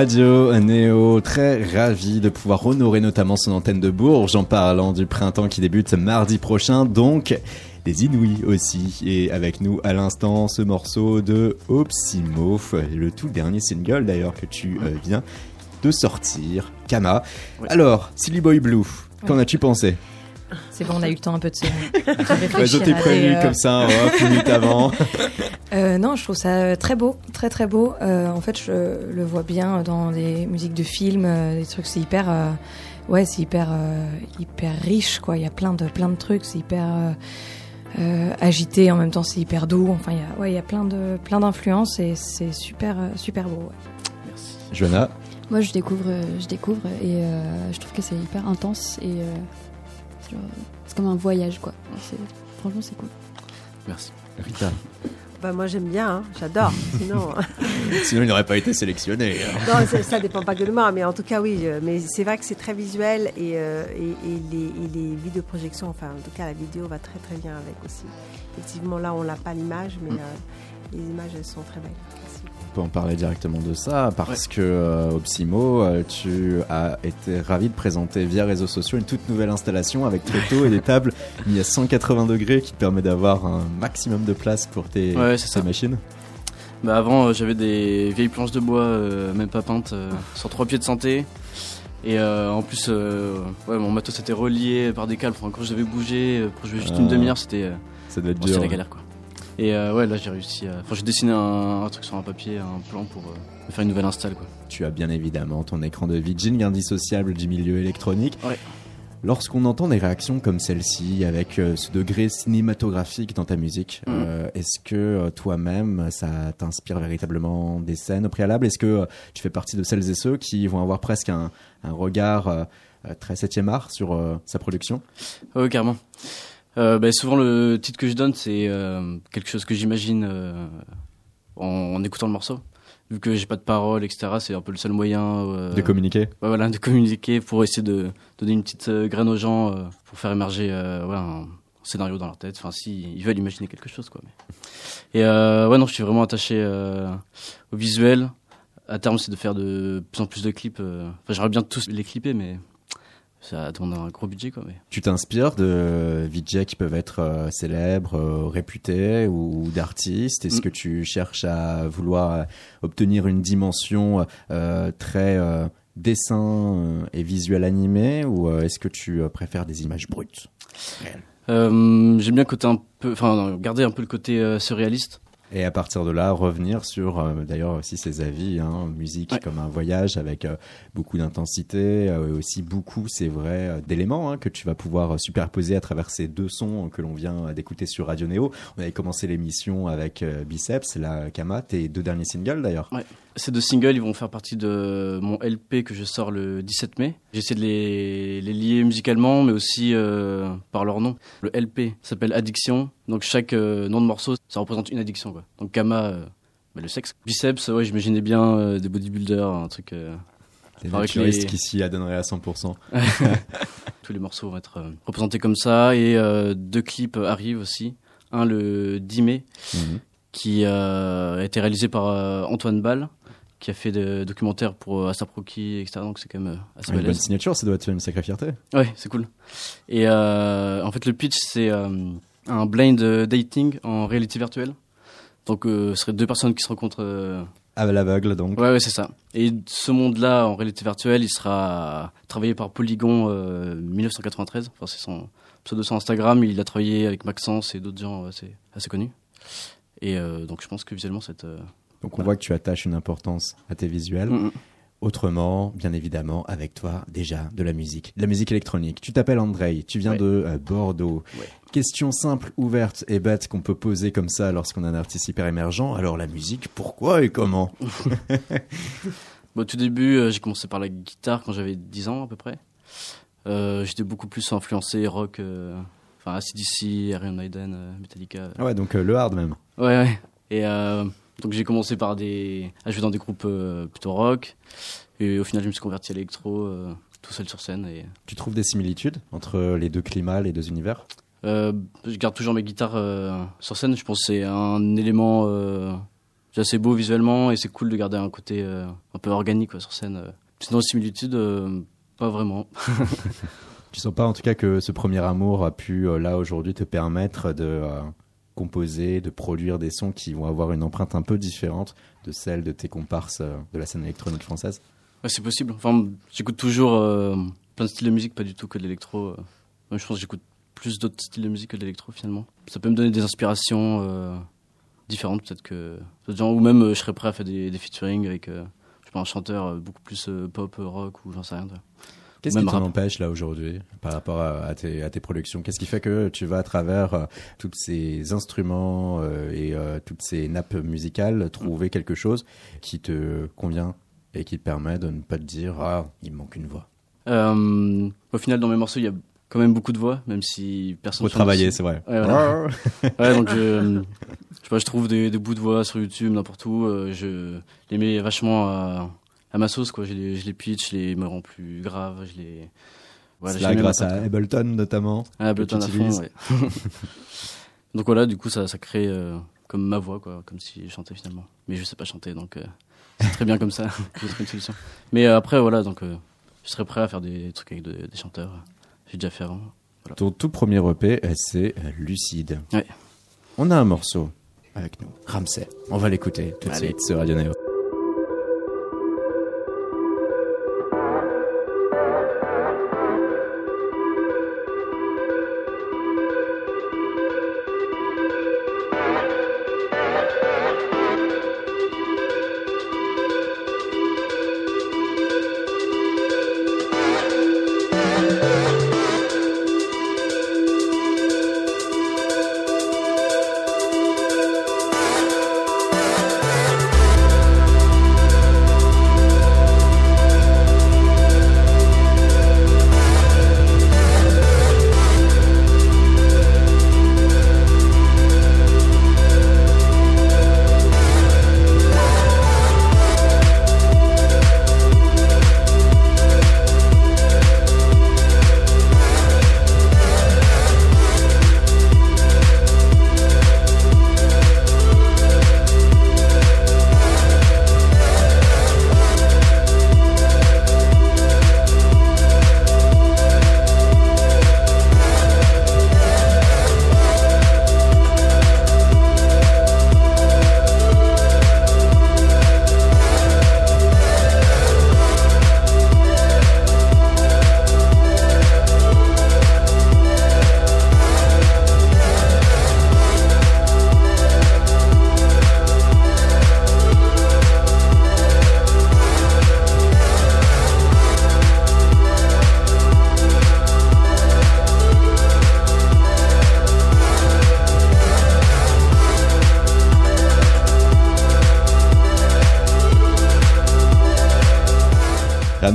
Radio Néo, très ravi de pouvoir honorer notamment son antenne de Bourges en parlant du printemps qui débute mardi prochain, donc des Inouïs aussi. Et avec nous à l'instant ce morceau de Opsimo, le tout dernier single d'ailleurs que tu euh, viens de sortir, Kama. Ouais. Alors, Silly Boy Blue, qu'en as-tu pensé? C'est bon, on a eu le temps un peu de se, Ouais, Je réfléchir t'ai prévenu euh, comme ça, hop, une minute avant. Euh, non, je trouve ça euh, très beau, très très beau. Euh, en fait, je le vois bien dans des musiques de films, des trucs, c'est hyper, euh, ouais, c'est hyper, euh, hyper riche, quoi. Il y a plein de plein de trucs, c'est hyper euh, euh, agité, en même temps c'est hyper doux. Enfin, il y a, ouais, il y a plein de plein d'influences et c'est super super beau. ouais. Merci. Johanna, Moi, je découvre, je découvre et euh, je trouve que c'est hyper intense et euh, c'est genre- c'est comme un voyage, quoi. Franchement, c'est cool. Merci. Rita. Bah, moi j'aime bien, hein, j'adore. Sinon, Sinon, il n'aurait pas été sélectionné. non, ça, ça dépend pas que de moi, mais en tout cas oui. euh, Mais c'est vrai que c'est très visuel et, euh, et, et les, et les vidéoprojections, enfin en tout cas la vidéo va très très bien avec aussi. Effectivement là on n'a pas l'image, mais Mm. euh, les images elles sont très belles. Peut en parler directement de ça parce que euh, Opsimo, euh, tu as été ravi de présenter via réseaux sociaux une toute nouvelle installation avec tréteaux et des tables mis à 180 degrés qui te permet d'avoir un maximum de place pour tes, Ouais, machines. Bah avant, euh, j'avais des vieilles planches de bois, euh, même pas peintes, sur trois pieds de santé. Et euh, en plus, euh, ouais, mon matos était relié par des câbles. Enfin, quand je devais bouger, pour jouer juste Ah. une demi-heure, c'était Ça doit être bon, c'était dur. la galère quoi. Et euh, ouais, là j'ai réussi à. Enfin, j'ai dessiné un, un truc sur un papier, un plan pour euh, faire une nouvelle install quoi. Tu as bien évidemment ton écran de Vigil, indissociable du milieu électronique. Ouais. Lorsqu'on entend des réactions comme celle-ci, avec euh, ce degré cinématographique dans ta musique, euh, est-ce que euh, toi-même, ça t'inspire véritablement des scènes au préalable? Est-ce que tu fais partie de celles et ceux qui vont avoir presque un, un regard très septième art sur sa production? Ouais, carrément. Euh, bah, souvent, le titre que je donne, c'est euh, quelque chose que j'imagine euh, en, en écoutant le morceau. Vu que j'ai pas de parole, etc., c'est un peu le seul moyen euh, de communiquer ouais, voilà, de communiquer pour essayer de donner une petite graine aux gens euh, pour faire émerger euh, ouais, un, scénario dans leur tête. Enfin, si ils veulent imaginer quelque chose, quoi. mais- Et euh, ouais, non, je suis vraiment attaché euh, au visuel. À terme, c'est de faire de plus en plus de clips. Enfin, j'aimerais bien tous les clipper, mais ça demande un gros budget, quoi. Mais Tu t'inspires de VJ qui peuvent être euh, célèbres, euh, réputés ou, ou d'artistes? Est-ce Mm. que tu cherches à vouloir euh, obtenir une dimension euh, très dessin et visuel animé? Ou est-ce que tu préfères des images brutes j'aime bien côté un peu, enfin, garder un peu le côté surréaliste. Et à partir de là, revenir sur euh, d'ailleurs aussi ses avis, hein, musique Ouais. comme un voyage avec euh, beaucoup d'intensité, euh, et aussi beaucoup, c'est vrai, euh, d'éléments hein, que tu vas pouvoir superposer à travers ces deux sons que l'on vient d'écouter sur Radio Néo. On avait commencé l'émission avec Biceps, la Kama, tes deux derniers singles d'ailleurs. Ces deux singles, ils vont faire partie de mon LP que je sors le 17 mai. J'essaie de les, les lier musicalement, mais aussi euh, par leur nom. Le LP s'appelle Addiction, donc chaque euh, nom de morceau, ça représente une addiction. Quoi. Donc Kama, euh, bah, le sexe. Biceps, ouais, j'imaginais bien des bodybuilders, un truc. Les Avec les- qui s'y adonneraient à 100%. tous les morceaux vont être représentés comme ça. Et deux clips arrivent aussi. Un le 10 mai, Mhm. qui euh, a été réalisé par euh, Antoine Ball, qui a fait des documentaires pour euh, Asap Rocky, etc. Donc c'est quand même euh, assez Une bonne signature, ça doit être une sacrée fierté. Ouais, c'est cool. Et euh, en fait, le pitch, c'est euh, un blind dating en réalité virtuelle. Donc, euh, ce serait deux personnes qui se rencontrent. À l'aveugle donc. Ouais, ouais, c'est ça. Et ce monde-là, en réalité virtuelle, il sera travaillé par Polygon euh, 1993. Enfin, c'est son pseudo sur Instagram. Il a travaillé avec Maxence et d'autres gens assez, assez connus. Et donc, je pense que visuellement, cette. Donc on voit que tu attaches une importance à tes visuels. Autrement, bien évidemment, avec toi, déjà, de la musique. De la musique électronique. Tu t'appelles Andrei, tu viens Ouais. de euh, Bordeaux. Ouais. Question simple, ouverte et bête qu'on peut poser comme ça lorsqu'on a un artiste hyper émergent. Alors la musique, pourquoi et comment Bon, au tout début, euh, j'ai commencé par la guitare quand j'avais 10 ans à peu près. Euh, J'étais beaucoup plus influencé rock, enfin ACDC, Iron Maiden, Metallica. Ah Ouais, donc le hard même. Ouais, ouais. Et donc j'ai commencé par des, à jouer dans des groupes euh, plutôt rock. Et au final, je me suis converti à l'électro, euh, tout seul sur scène. Et Tu trouves des similitudes entre les deux climats, les deux univers? Euh, je garde toujours mes guitares euh, sur scène. Je pense que c'est un élément euh, assez beau visuellement et c'est cool de garder un côté un peu organique quoi, sur scène. Sinon, similitude, euh, pas vraiment. Tu sens pas en tout cas que ce premier amour a pu, là, aujourd'hui, te permettre de composer, de produire des sons qui vont avoir une empreinte un peu différente de celle de tes comparses euh, de la scène électronique française Ouais, c'est possible. Enfin, j'écoute toujours euh, plein de styles de musique, pas du tout que de l'électro. euh. Je pense que j'écoute plus d'autres styles de musique que de l'électro finalement. Ça peut me donner des inspirations euh, différentes, peut-être que gens, ou même je serais prêt à faire des, des featuring avec je sais pas, un chanteur beaucoup plus pop, rock ou j'en sais rien. Qu'est-ce Même qui t'en rap. empêche là aujourd'hui par rapport à, à tes, à tes productions? Qu'est-ce qui fait que tu vas à travers euh, tous ces instruments euh, et euh, toutes ces nappes musicales trouver quelque chose qui te convient et qui te permet de ne pas te dire ah il manque une voix? Au final, dans mes morceaux, il y a quand même beaucoup de voix, même si personne. Faut travailler, c'est vrai. Ouais, voilà. Ouais, donc je, je sais pas, je trouve des, des bouts de voix sur YouTube, n'importe où. je les mets vachement à, à ma sauce, quoi. Je les, je les pitch, je les me rends plus graves, je les. Voilà, là grâce à Ableton notamment. Ah, Ableton à fond, ouais. donc voilà, du coup, ça, ça crée euh, comme ma voix, quoi, comme si je chantais finalement. Mais je sais pas chanter, donc euh, c'est très bien comme ça. je trouve une solution. Mais euh, après, voilà, donc je serais prêt à faire des trucs avec de- des chanteurs. J'ai déjà fait avant. Ton tout premier EP, c'est Lucide. Ouais. On a un morceau avec nous, Ramsey. On va l'écouter tout de Allez. suite sur Radio Neo.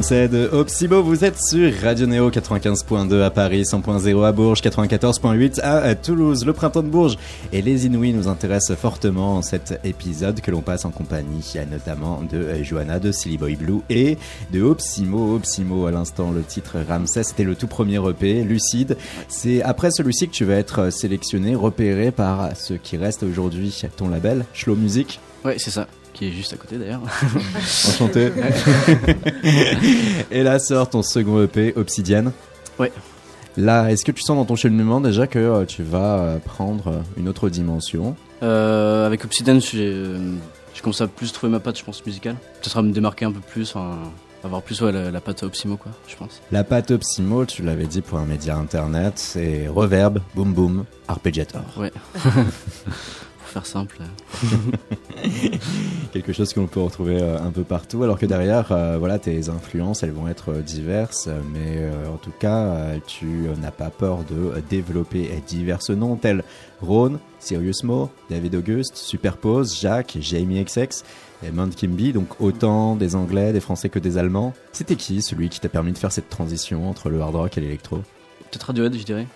Ramsey de Opsimo, vous êtes sur Radio Néo 95.2 à Paris, 100.0 à Bourges, 94.8 à Toulouse. Le printemps de Bourges et les Inouïs nous intéressent fortement en cet épisode que l'on passe en compagnie notamment de Johanna de Silly Boy Blue et de Opsimo. Opsimo à l'instant, le titre Ramsey, c'était le tout premier EP, Lucide. C'est après celui-ci que tu vas être sélectionné, repéré par ce qui reste aujourd'hui ton label, Slow Music. Ouais, c'est ça, qui est juste à côté d'ailleurs. Enchanté. et là sort ton second EP, Obsidienne. Ouais. Là, est-ce que tu sens dans ton cheminement déjà que euh, tu vas euh, prendre euh, une autre dimension? Euh, avec Obsidian, j'ai euh, j'ai commencé à plus trouver ma patte, je pense, musicale. Peut-être à me démarquer un peu plus, enfin, avoir plus ouais, la, la patte Opsimo, quoi, je pense. La patte Opsimo, tu l'avais dit pour un média internet, c'est reverb, boom boom, arpeggiator. Ouais. Faire simple. Quelque chose que l'on peut retrouver euh, un peu partout, alors que derrière, euh, voilà, tes influences, elles vont être euh, diverses, mais euh, en tout cas, tu n'as pas peur de développer euh, divers noms tels Rhône, Sirius Mo, David Auguste, Superpose, Jacques, Jamie XX, et Mount Kimby, donc autant des Anglais, des Français que des Allemands. C'était qui celui qui t'a permis de faire cette transition entre le hard rock et l'électro? Peut-être Radiohead, je dirais.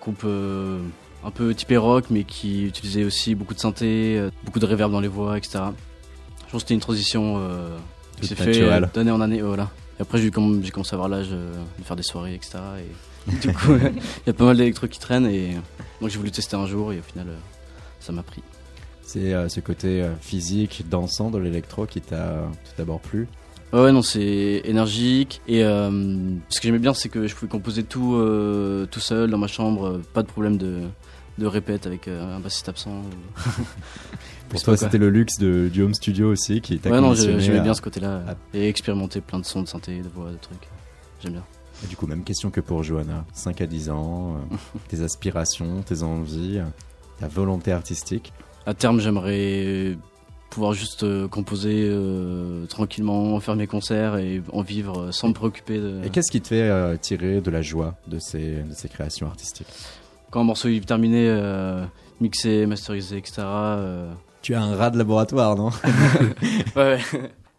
Groupe euh, un peu typé rock, mais qui utilisait aussi beaucoup de synthé, euh, beaucoup de reverb dans les voix, etc. Je pense que c'était une transition euh, qui s'est fait naturelle. euh, d'année en année. voilà. Et après, j'ai commencé à avoir l'âge de faire des soirées, etc. Et du coup, il y a pas mal d'électro qui traînent. Et donc, j'ai voulu tester un jour, et au final, ça m'a pris. C'est euh, ce côté physique, dansant de l'électro qui t'a tout d'abord plu? Ouais, non, c'est énergique. Et euh, ce que j'aimais bien, c'est que je pouvais composer tout, euh, tout seul dans ma chambre. Pas de problème de, de répète avec euh, un bassiste absent. ou- Pour toi, c'était le luxe de, du home studio aussi qui t'a Ouais, non, j'aimais à- bien ce côté-là. à- Et expérimenter plein de sons, de synthé, de voix, de trucs. J'aime bien. Et du coup, même question que pour Johanna. 5 à 10 ans, tes aspirations, tes envies, ta volonté artistique. À terme, j'aimerais pouvoir juste euh, composer euh, tranquillement, faire mes concerts et en vivre sans me préoccuper de. Et qu'est-ce qui te fait euh, tirer de la joie de ces, de ces créations artistiques? Quand un morceau est terminé, euh, mixé, masterisé, etc. euh, Tu as un rat de laboratoire, non? Ouais.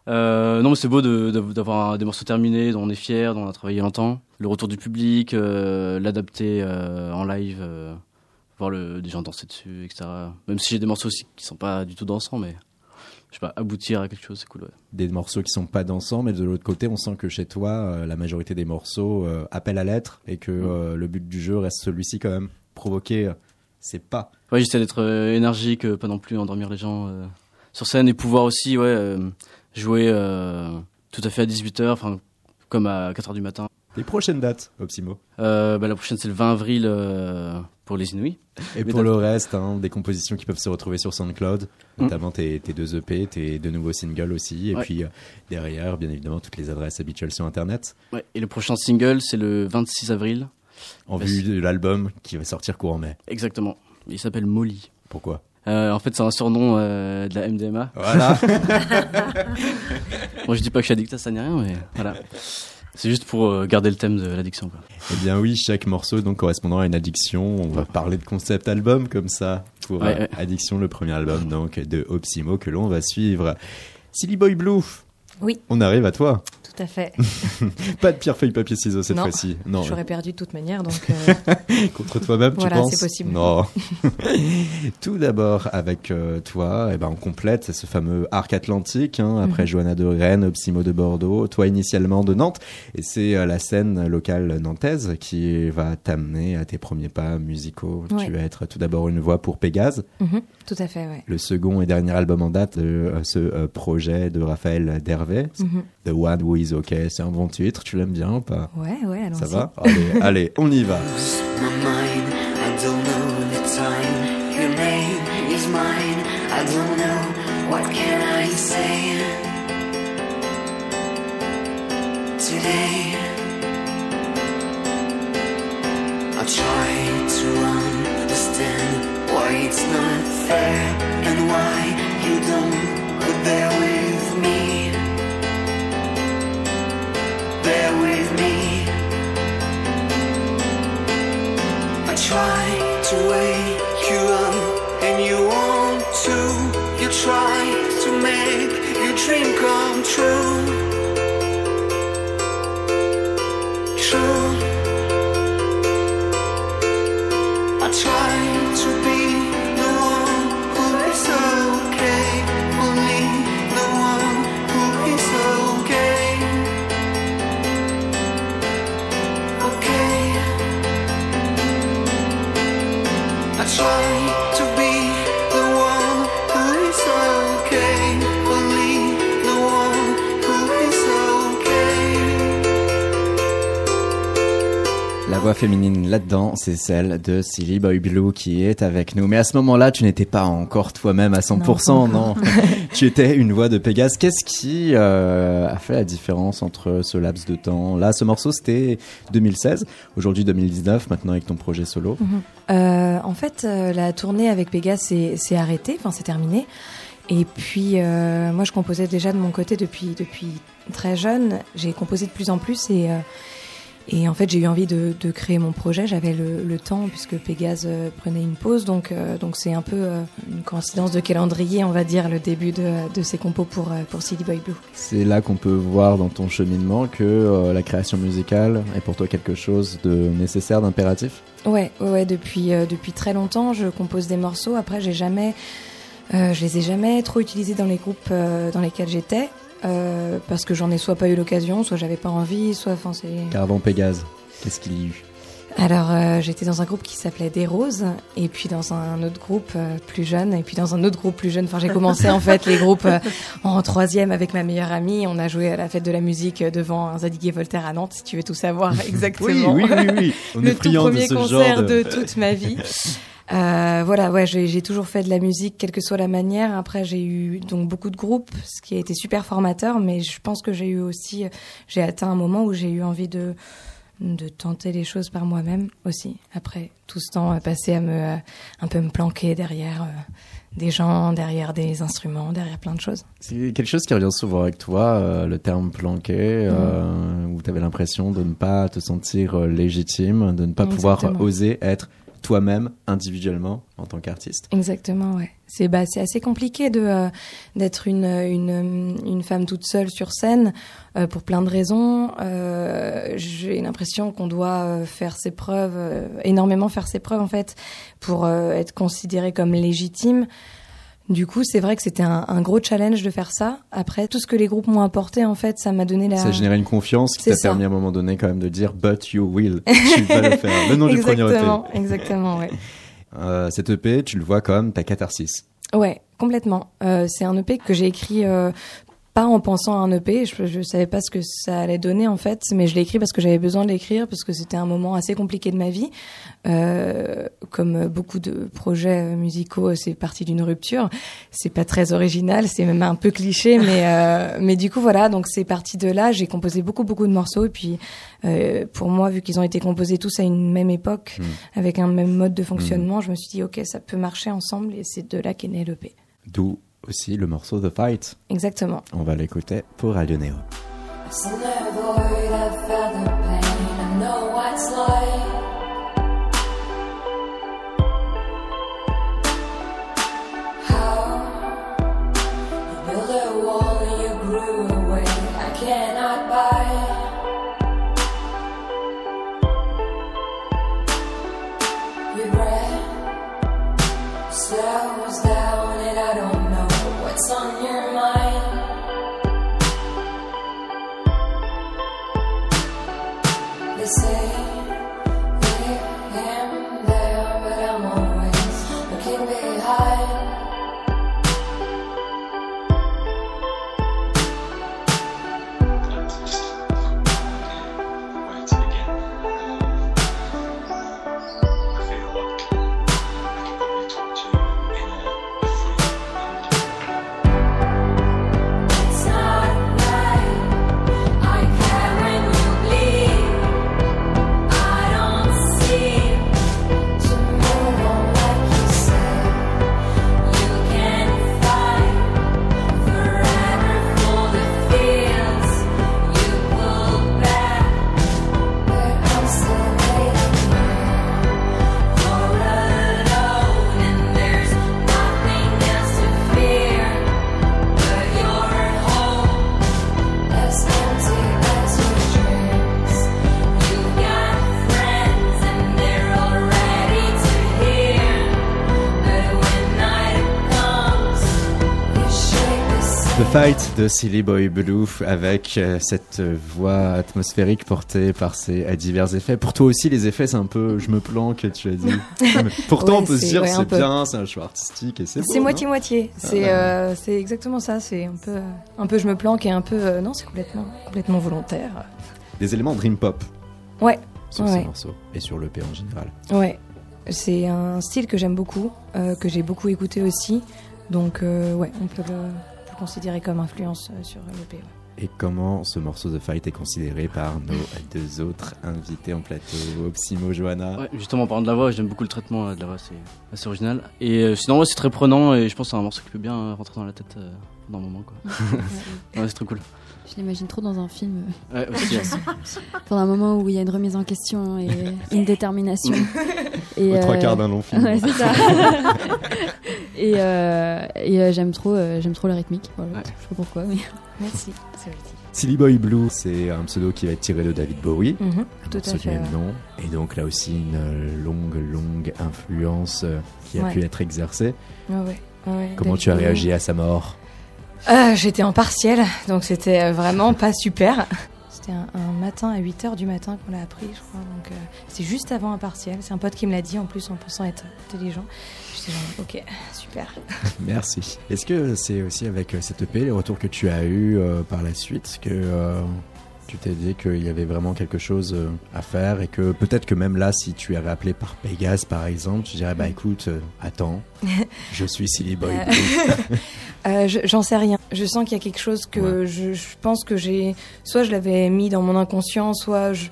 Euh, non, mais c'est beau de- de- d'avoir des morceaux terminés, dont on est fier, dont on a travaillé longtemps. Le retour du public, euh, l'adapter en live, voir le, des gens danser dessus, etc. Même si j'ai des morceaux aussi qui sont pas du tout dansants, mais je sais pas, aboutir à quelque chose, c'est cool. Ouais. Des morceaux qui sont pas dansants, mais de l'autre côté, on sent que chez toi, euh, la majorité des morceaux euh, appellent à l'être et que euh, le but du jeu reste celui-ci quand même. Provoquer, euh, c'est pas. Ouais, j'essaie d'être euh, énergique, euh, pas non plus endormir les gens sur scène et pouvoir aussi ouais, jouer tout à fait à 18h, enfin comme à 4h du matin. Les prochaines dates, Opsimo. Euh, bah, la prochaine c'est le 20 avril euh, pour les Inuits. Et Mais pour le reste, hein, des compositions qui peuvent se retrouver sur SoundCloud, Mm. notamment tes, tes deux EP, tes deux nouveaux singles aussi, et Ouais. puis euh, derrière, bien évidemment, toutes les adresses habituelles sur Internet, Ouais, et le prochain single c'est le 26 avril. En vue de l'album qui va sortir courant mai. Exactement. Il s'appelle Molly. Pourquoi Euh, en fait, c'est un surnom euh, de la MDMA. Voilà. Moi, je dis pas que je suis addict à ça ni rien, mais voilà. C'est juste pour euh, garder le thème de l'addiction. eh bien oui, chaque morceau donc correspondant à une addiction. On va parler de concept album comme ça pour Ouais, ouais. Addiction, le premier album donc de Opsimo que l'on va suivre. Silly Boy Blue. Oui. On arrive à toi. Tout à fait. Pas de pierre feuille papier ciseaux cette fois-ci. Non. J'aurais perdu de toute manière, donc euh, Contre toi-même, tu Voilà, penses c'est possible. Non. Tout d'abord, avec euh, toi, eh ben, on complète ce fameux arc atlantique. hein, après Mhm. Johanna de Rennes, Opsimo de Bordeaux, toi initialement de Nantes. Et c'est euh, la scène locale nantaise qui va t'amener à tes premiers pas musicaux. Ouais. Tu vas être tout d'abord une voix pour Pégase, mhm, tout à fait, ouais. le second et dernier album en date de euh, ce euh, projet de Raphaël Dervet. Mhm. The One Who Is OK, c'est un bon titre. Tu l'aimes bien ou pas? Ouais, ouais, allons-y. Ça va? Allez, allez, on y va. Not fair and why you don't there with me. There with me. I try féminine là-dedans, c'est celle de Silly Boy Blue qui est avec nous. Mais à ce moment-là, tu n'étais pas encore toi-même à 100%, non, Tu étais une voix de Pégase. Qu'est-ce qui euh, a fait la différence entre ce laps de temps Là, ce morceau, c'était 2016. Aujourd'hui, 2019, maintenant avec ton projet solo. Euh, en fait, euh, la tournée avec Pégase s'est arrêtée, enfin c'est terminé. Et puis euh, moi, je composais déjà de mon côté depuis depuis très jeune. J'ai composé de plus en plus et et en fait, j'ai eu envie de, de créer mon projet. J'avais le, le temps puisque Pégase euh, prenait une pause, donc euh, donc c'est un peu euh, une coïncidence de calendrier, on va dire, le début de, de ces compos pour pour Silly Boy Blue. C'est là qu'on peut voir dans ton cheminement que euh, la création musicale est pour toi quelque chose de nécessaire, d'impératif? Ouais, ouais, depuis depuis très longtemps, je compose des morceaux. Après, j'ai jamais, je les ai jamais trop utilisés dans les groupes dans lesquels j'étais, euh, parce que j'en ai soit pas eu l'occasion, soit j'avais pas envie, soit, enfin, c'est. Car avant Pégase, qu'est-ce qu'il y a eu Alors, euh, j'étais dans un groupe qui s'appelait Des Roses, et puis dans un autre groupe euh, plus jeune, et puis dans un autre groupe plus jeune. Enfin, j'ai commencé en fait les groupes euh, en troisième avec ma meilleure amie. On a joué à la fête de la musique devant un Zadig et Voltaire à Nantes, si tu veux tout savoir exactement. Oui, oui, oui, oui. On le est tout de premier ce concert genre de... de toute ma vie. Euh, voilà, ouais, j'ai toujours fait de la musique, quelle que soit la manière. Après, j'ai eu donc beaucoup de groupes, ce qui a été super formateur. Mais je pense que j'ai eu aussi, j'ai atteint un moment où j'ai eu envie de de tenter les choses par moi-même aussi. Après tout ce temps passé à me un peu me planquer derrière euh, des gens, derrière des instruments, derrière plein de choses. C'est quelque chose qui revient souvent avec toi, euh, le terme planqué, euh, où tu avais l'impression de ne pas te sentir légitime, de ne pas pouvoir oser être toi-même individuellement en tant qu'artiste. Exactement, ouais. C'est bah, assez compliqué euh, d'être une, une une femme toute seule sur scène euh, pour plein de raisons. Euh, J'ai l'impression qu'on doit faire ses preuves, énormément faire ses preuves en fait, pour être considérée comme légitime. Du coup, c'est vrai que c'était un, un gros challenge de faire ça. Après, tout ce que les groupes m'ont apporté, en fait, ça m'a donné la. Ça a généré une confiance qui t'a permis à un moment donné quand même de dire But you will, tu vas le faire. Le nom du premier EP. exactement, exactement, ouais. Euh, cet EP, tu le vois comme ta catharsis. Ouais, complètement. Euh, c'est un EP que j'ai écrit euh, pas en pensant à un EP. Je, je savais pas ce que ça allait donner en fait, mais je l'ai écrit parce que j'avais besoin de l'écrire parce que c'était un moment assez compliqué de ma vie. Euh, comme beaucoup de projets musicaux, c'est parti d'une rupture. C'est pas très original, c'est même un peu cliché, mais euh, mais du coup voilà. Donc c'est parti de là. J'ai composé beaucoup beaucoup de morceaux et puis euh, pour moi, vu qu'ils ont été composés tous à une même époque, Mm. avec un même mode de fonctionnement, je me suis dit ok, ça peut marcher ensemble et c'est de là qu'est né l'EP. D'où aussi le morceau The Fight. Exactement. On va l'écouter pour Radio. The Fight de Silly Boy Blue avec euh, cette voix atmosphérique portée par ses euh, divers effets. Pour toi aussi, les effets, c'est un peu je me planque, tu as dit. Mais Pourtant, Ouais, on peut se dire ouais, c'est bien, c'est un choix artistique et c'est C'est moitié-moitié. C'est ouais. euh, c'est exactement ça. C'est un peu, un peu je me planque et un peu. euh, non, c'est complètement, complètement volontaire. Des éléments dream pop. Ouais, sur Ouais. morceau et sur l'EP en général. Ouais, c'est un style que j'aime beaucoup, euh, que j'ai beaucoup écouté aussi. Donc, ouais, on peut considérer comme influence euh, sur l'EP. ouais. Et comment ce morceau The Fight est considéré par nos deux autres invités en plateau, Opsimo, Johanna Ouais, justement, en parlant de la voix, j'aime beaucoup le traitement euh, de la voix, c'est assez original. Et euh, sinon, ouais, c'est très prenant et je pense que c'est un morceau qui peut bien rentrer dans la tête euh, pendant un moment. Quoi. ouais, c'est trop cool. Je l'imagine trop dans un film. Ouais, aussi, ouais. Pendant un moment où il y a une remise en question et une détermination. Et, trois euh, quarts d'un long film. Ouais, c'est ça. et euh, et euh, j'aime trop, euh, j'aime trop la rythmique. Voilà. Ouais. Je sais pas pourquoi, mais Merci, c'est. Silly Boy Blue, c'est un pseudo qui va être tiré de David Bowie. Mhm, un tout à fait. même nom. Et donc là aussi une longue, longue influence qui a Ouais. pu être exercée. Ouais, ouais, ouais, Comment David tu as Bowie. réagi à sa mort? Euh, J'étais en partiel, donc c'était euh, vraiment pas super. C'était un, un matin à 8h du matin qu'on l'a appris, je crois. Donc euh, c'est juste avant un partiel. C'est un pote qui me l'a dit en plus en pensant être intelligent. J'étais genre, ok, super. Merci. Est-ce que c'est aussi avec euh, cette EP, les retours que tu as eu euh, par la suite, que euh, tu t'es dit qu'il y avait vraiment quelque chose euh, à faire et que peut-être que même là, si tu es appelé par Pégase par exemple, tu dirais bah écoute, euh, attends, je suis Silly Boy Euh, J'en sais rien. Je sens qu'il y a quelque chose que je, je pense que j'ai. Soit je l'avais mis dans mon inconscient, soit je,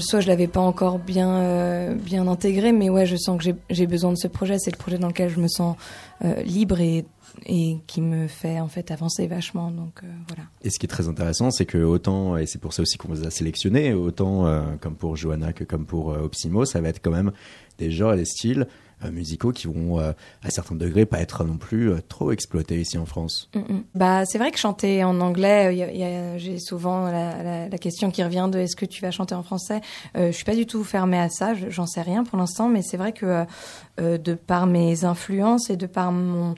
soit je l'avais pas encore bien, euh, bien intégré. Mais ouais, je sens que j'ai- besoin de ce projet. C'est le projet dans lequel je me sens euh, libre et, et qui me fait en fait avancer vachement. Donc euh, voilà. Et ce qui est très intéressant, c'est que autant, et c'est pour ça aussi qu'on vous a sélectionné, autant comme pour Johanna que comme pour Opsimo, ça va être quand même des genres et des styles musicaux qui vont, euh, à certains degrés, pas être non plus euh, trop exploités ici en France. Mm, mm. Bah, c'est vrai que chanter en anglais, euh, j'ai souvent la, la- question qui revient de est-ce que tu vas chanter en français? Euh, Je suis pas du tout fermée à ça, je- j'en sais rien pour l'instant, mais c'est vrai que euh, euh, de par mes influences et de par mon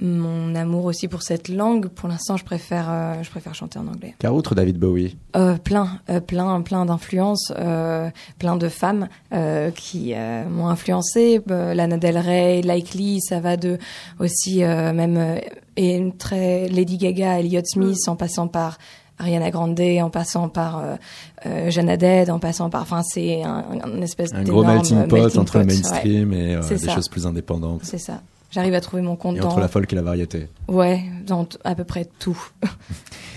mon amour aussi pour cette langue, pour l'instant, je préfère euh, je préfère chanter en anglais. Car outre David Bowie, Euh, plein, euh, plein, plein d'influences, euh, plein de femmes euh, qui euh, m'ont influencé. Euh, Lana Del Rey, Likely, ça va de aussi euh, même et une très Lady Gaga, Elliott Smith, en passant par Ariana Grande, en passant par euh, euh, Jeanne en passant par, enfin c'est un, un espèce un gros melting pot melting entre le pot, ouais. mainstream et euh, des ça. choses plus indépendantes. C'est ça. J'arrive à trouver mon compte Et dans, entre la folk et la variété. ouais, dans à peu près tout.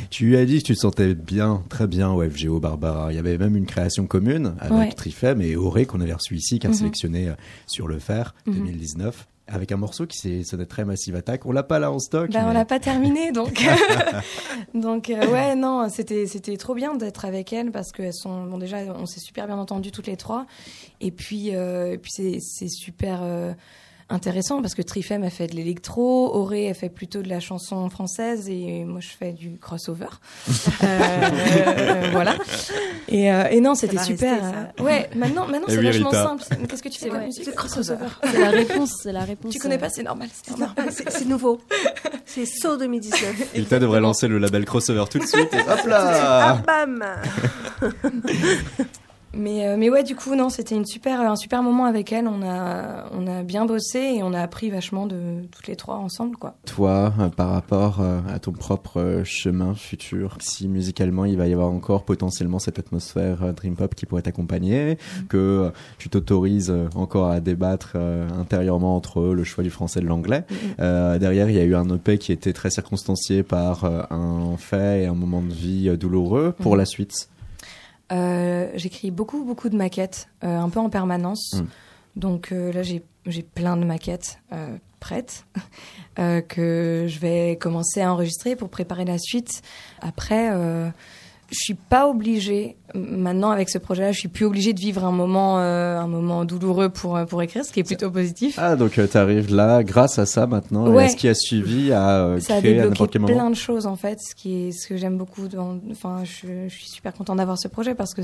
Tu as dit que tu te sentais bien, très bien au FGO Barbara. Il y avait même une création commune avec Ouais. Trifem et Auré qu'on avait reçu ici, qui a Mhm. sélectionné euh, sur le fer Mhm. 2019, avec un morceau qui sonné très Massive Attack. On l'a pas là en stock. Bah, on mais- l'a pas terminé, donc. donc, euh, ouais, non, c'était, c'était trop bien d'être avec elles parce qu'elles sont, bon, déjà, on s'est super bien entendues toutes les trois. Et puis, euh, et puis c'est, c'est super euh, intéressant parce que Trifem, elle fait de l'électro, Auré, elle fait plutôt de la chanson française et moi, je fais du crossover. Euh, euh, voilà. Et, euh, et non, c'était super. rester, euh, ouais, maintenant, maintenant, c'est oui, vachement Rita. simple. C'est- Qu'est-ce que tu fais comme ouais. musique C'est crossover. c'est la réponse, c'est la réponse. Tu connais euh, pas, c'est normal. C'est nouveau. C'est So 2019. Ilta devrait lancer le label crossover tout de suite. et hop Ah là bam Mais, euh, mais ouais, du coup, non, c'était une super, un super moment avec elle. On a, on a bien bossé et on a appris vachement de toutes les trois ensemble, quoi. Toi, euh, par rapport euh, à ton propre euh, chemin futur, si musicalement il va y avoir encore potentiellement cette atmosphère euh, dream pop qui pourrait t'accompagner, que euh, tu t'autorises euh, encore à débattre euh, intérieurement entre le choix du français et de l'anglais. Euh, derrière, il y a eu un EP qui était très circonstancié par euh, un fait et un moment de vie euh, douloureux. Pour Mhm. la suite, Euh, J'écris beaucoup, beaucoup de maquettes, euh, un peu en permanence. Mm. Donc euh, là, j'ai j'ai plein de maquettes euh, prêtes euh, que je vais commencer à enregistrer pour préparer la suite. Après, euh, je suis pas obligée maintenant avec ce projet-là, je suis plus obligée de vivre un moment, euh, un moment douloureux pour euh, pour écrire, ce qui est plutôt positif. ah donc tu arrives là grâce à ça maintenant et à ce qui a suivi à euh, ça a créer à débloqué quel moment. plein de choses en fait, ce qui est ce que j'aime beaucoup. Dans, enfin, je, je suis super contente d'avoir ce projet parce que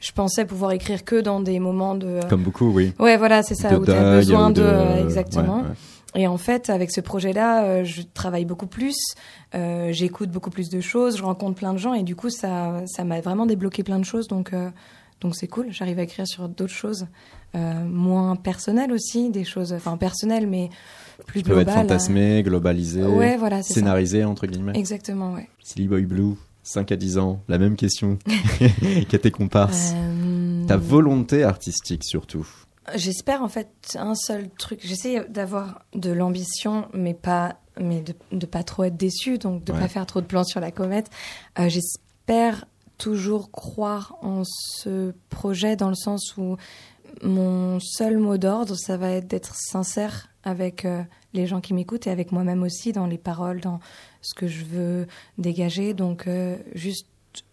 je pensais pouvoir écrire que dans des moments de. Comme beaucoup, oui. Ouais, voilà, c'est ça de où tu as besoin de, de- exactement. ouais, ouais. Et en fait, avec ce projet-là, euh, je travaille beaucoup plus, euh, j'écoute beaucoup plus de choses, je rencontre plein de gens et du coup, ça, ça m'a vraiment débloqué plein de choses. Donc, euh, donc c'est cool. J'arrive à écrire sur d'autres choses, euh, moins personnelles aussi, des choses, enfin personnelles, mais plus Qui peuvent être globales. fantasmés, globalisés, Ouais, voilà, c'est ça. scénarisés entre guillemets. Exactement, ouais. Silly Boy Blue, 5 à 10 ans, la même question qu'à tes comparses. Ta volonté artistique surtout. J'espère en fait un seul truc. J'essaie d'avoir de l'ambition, mais pas, mais de, de pas trop être déçu, donc de Ouais. pas faire trop de plans sur la comète. Euh, J'espère toujours croire en ce projet dans le sens où mon seul mot d'ordre, ça va être d'être sincère avec euh, les gens qui m'écoutent et avec moi-même aussi dans les paroles, dans ce que je veux dégager. Donc euh, juste,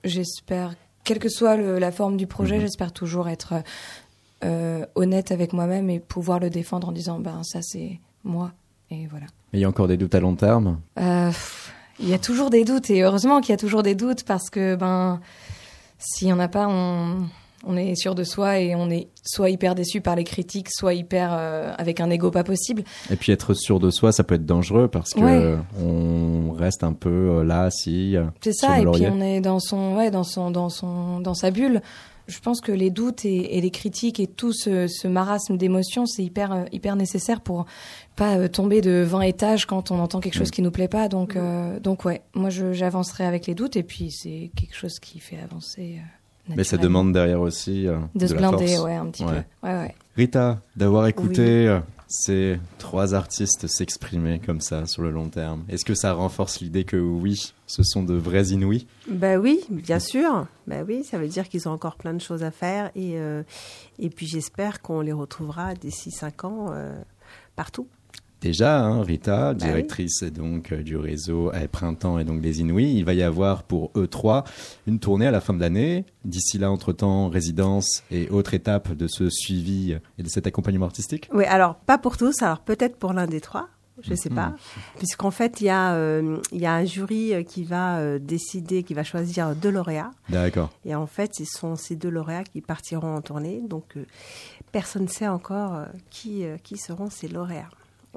j'espère, quelle que soit le- la forme du projet, Mhm. j'espère toujours être euh, honnête avec moi-même et pouvoir le défendre en disant ben ça c'est moi et voilà. Mais il y a encore des doutes à long terme? Euh, il y a toujours des doutes et heureusement qu'il y a toujours des doutes parce que ben s'il y en a pas on on est sûr de soi et on est soit hyper déçu par les critiques, soit hyper euh, avec un ego pas possible. Et puis être sûr de soi, ça peut être dangereux parce que Ouais. on reste un peu là, si. C'est ça, et puis on est dans son, ouais, dans son, dans son, dans sa bulle. Je pense que les doutes et, et les critiques et tout ce, ce marasme d'émotions, c'est hyper, euh, hyper nécessaire pour pas euh, tomber de 20 étages quand on entend quelque chose Mm. qui nous plaît pas. Donc, euh, donc ouais, moi j'avancerai avec les doutes et puis c'est quelque chose qui fait avancer. euh, Mais ça demande derrière aussi euh, de, se blinder, ouais, un petit Ouais. peu. Ouais. Rita, d'avoir écouté ces trois artistes s'exprimer comme ça sur le long terme, est-ce que ça renforce l'idée que oui, ce sont de vrais inouïs? Ben oui, bien sûr. Ben oui, ça veut dire qu'ils ont encore plein de choses à faire. Et, euh, et puis j'espère qu'on les retrouvera d'ici cinq ans euh, partout. Déjà, hein, Rita, Bah directrice donc euh, du réseau euh, Printemps et donc des Inouïs, il va y avoir pour E3 une tournée à la fin de l'année. D'ici là, entre-temps, résidence et autres étapes de ce suivi et de cet accompagnement artistique Oui, alors pas pour tous, alors peut-être pour l'un des trois. Je ne sais Mhm. pas, puisqu'en fait il y a euh, il y a un jury qui va euh, décider, qui va choisir deux lauréats, D'accord. et en fait ce sont ces deux lauréats qui partiront en tournée, donc euh, personne ne sait encore qui qui seront ces lauréats.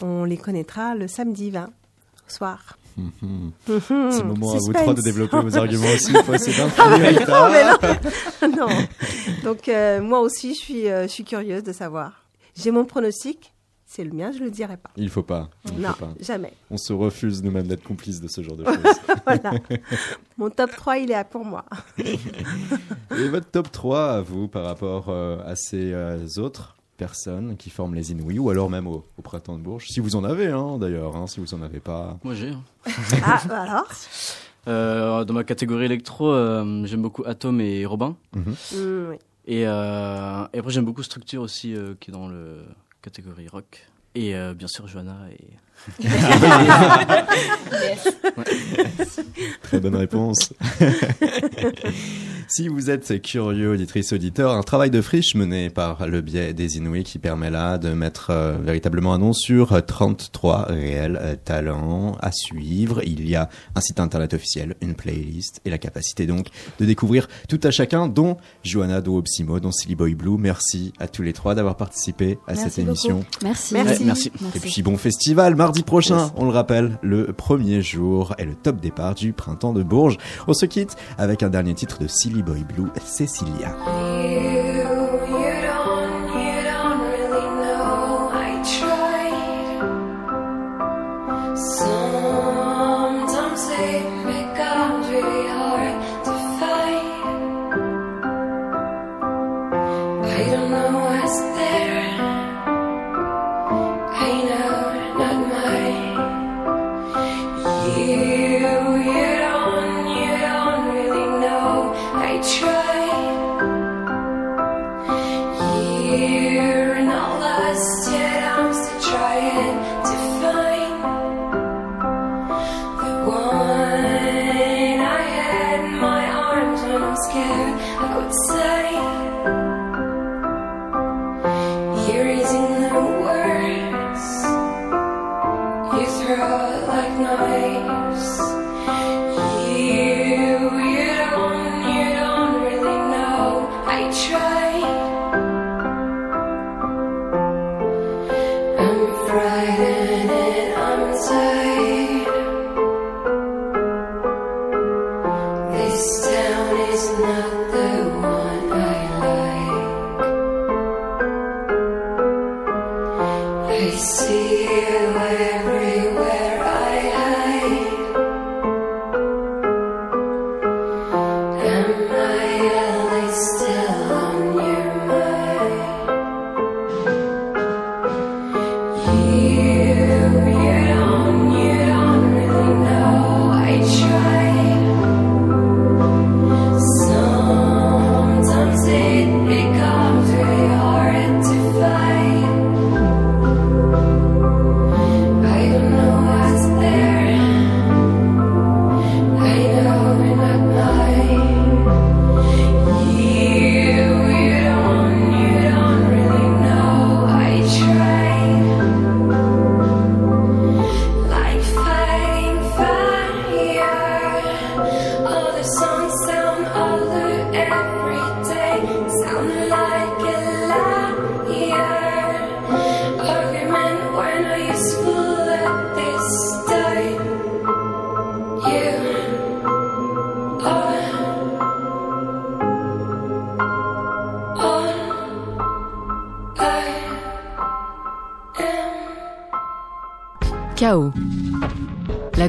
On les connaîtra le samedi 20 au soir. Mhm. C'est le moment à vous suspense. trois de développer vos arguments aussi. Essayer Ah, mais non, mais non. non. Donc euh, moi aussi je suis euh, je suis curieuse de savoir. J'ai mon pronostic, c'est le mien, je le dirai pas. Il faut pas. Il non, faut pas. jamais. On se refuse nous-mêmes d'être complices de ce genre de choses. voilà. Mon top 3, il est là pour moi. Et votre top 3 à vous par rapport euh, à ces euh, autres personnes qui forment les Inouïs ou alors même au, au printemps de Bourges Si vous en avez, hein, d'ailleurs, hein, si vous en avez pas. Moi j'ai. hein. Ah, bah alors? Euh, dans ma catégorie électro, euh, j'aime beaucoup Atom et Robin. Mhm. Mm, oui. Et, euh, et après j'aime beaucoup Structure aussi, euh, qui est dans le catégorie rock. Et euh, bien sûr Johanna et Très bonne réponse. Si vous êtes curieux, auditrice, auditeur, un travail de friche mené par le biais des Inouïs qui permet là de mettre euh, véritablement un nom sur euh, 33 réels euh, talents à suivre. Il y a un site internet officiel, une playlist et la capacité donc de découvrir tout à chacun, dont Johanna Doobsimo, dont Silly Boy Blue. Merci à tous les trois d'avoir participé à Merci cette émission. Merci. Merci. Ouais, merci. Et puis bon festival, mardi prochain, on le rappelle, le premier jour est le top départ du printemps de Bourges. On se quitte avec un dernier titre de Silly Boy Blue, Cecilia.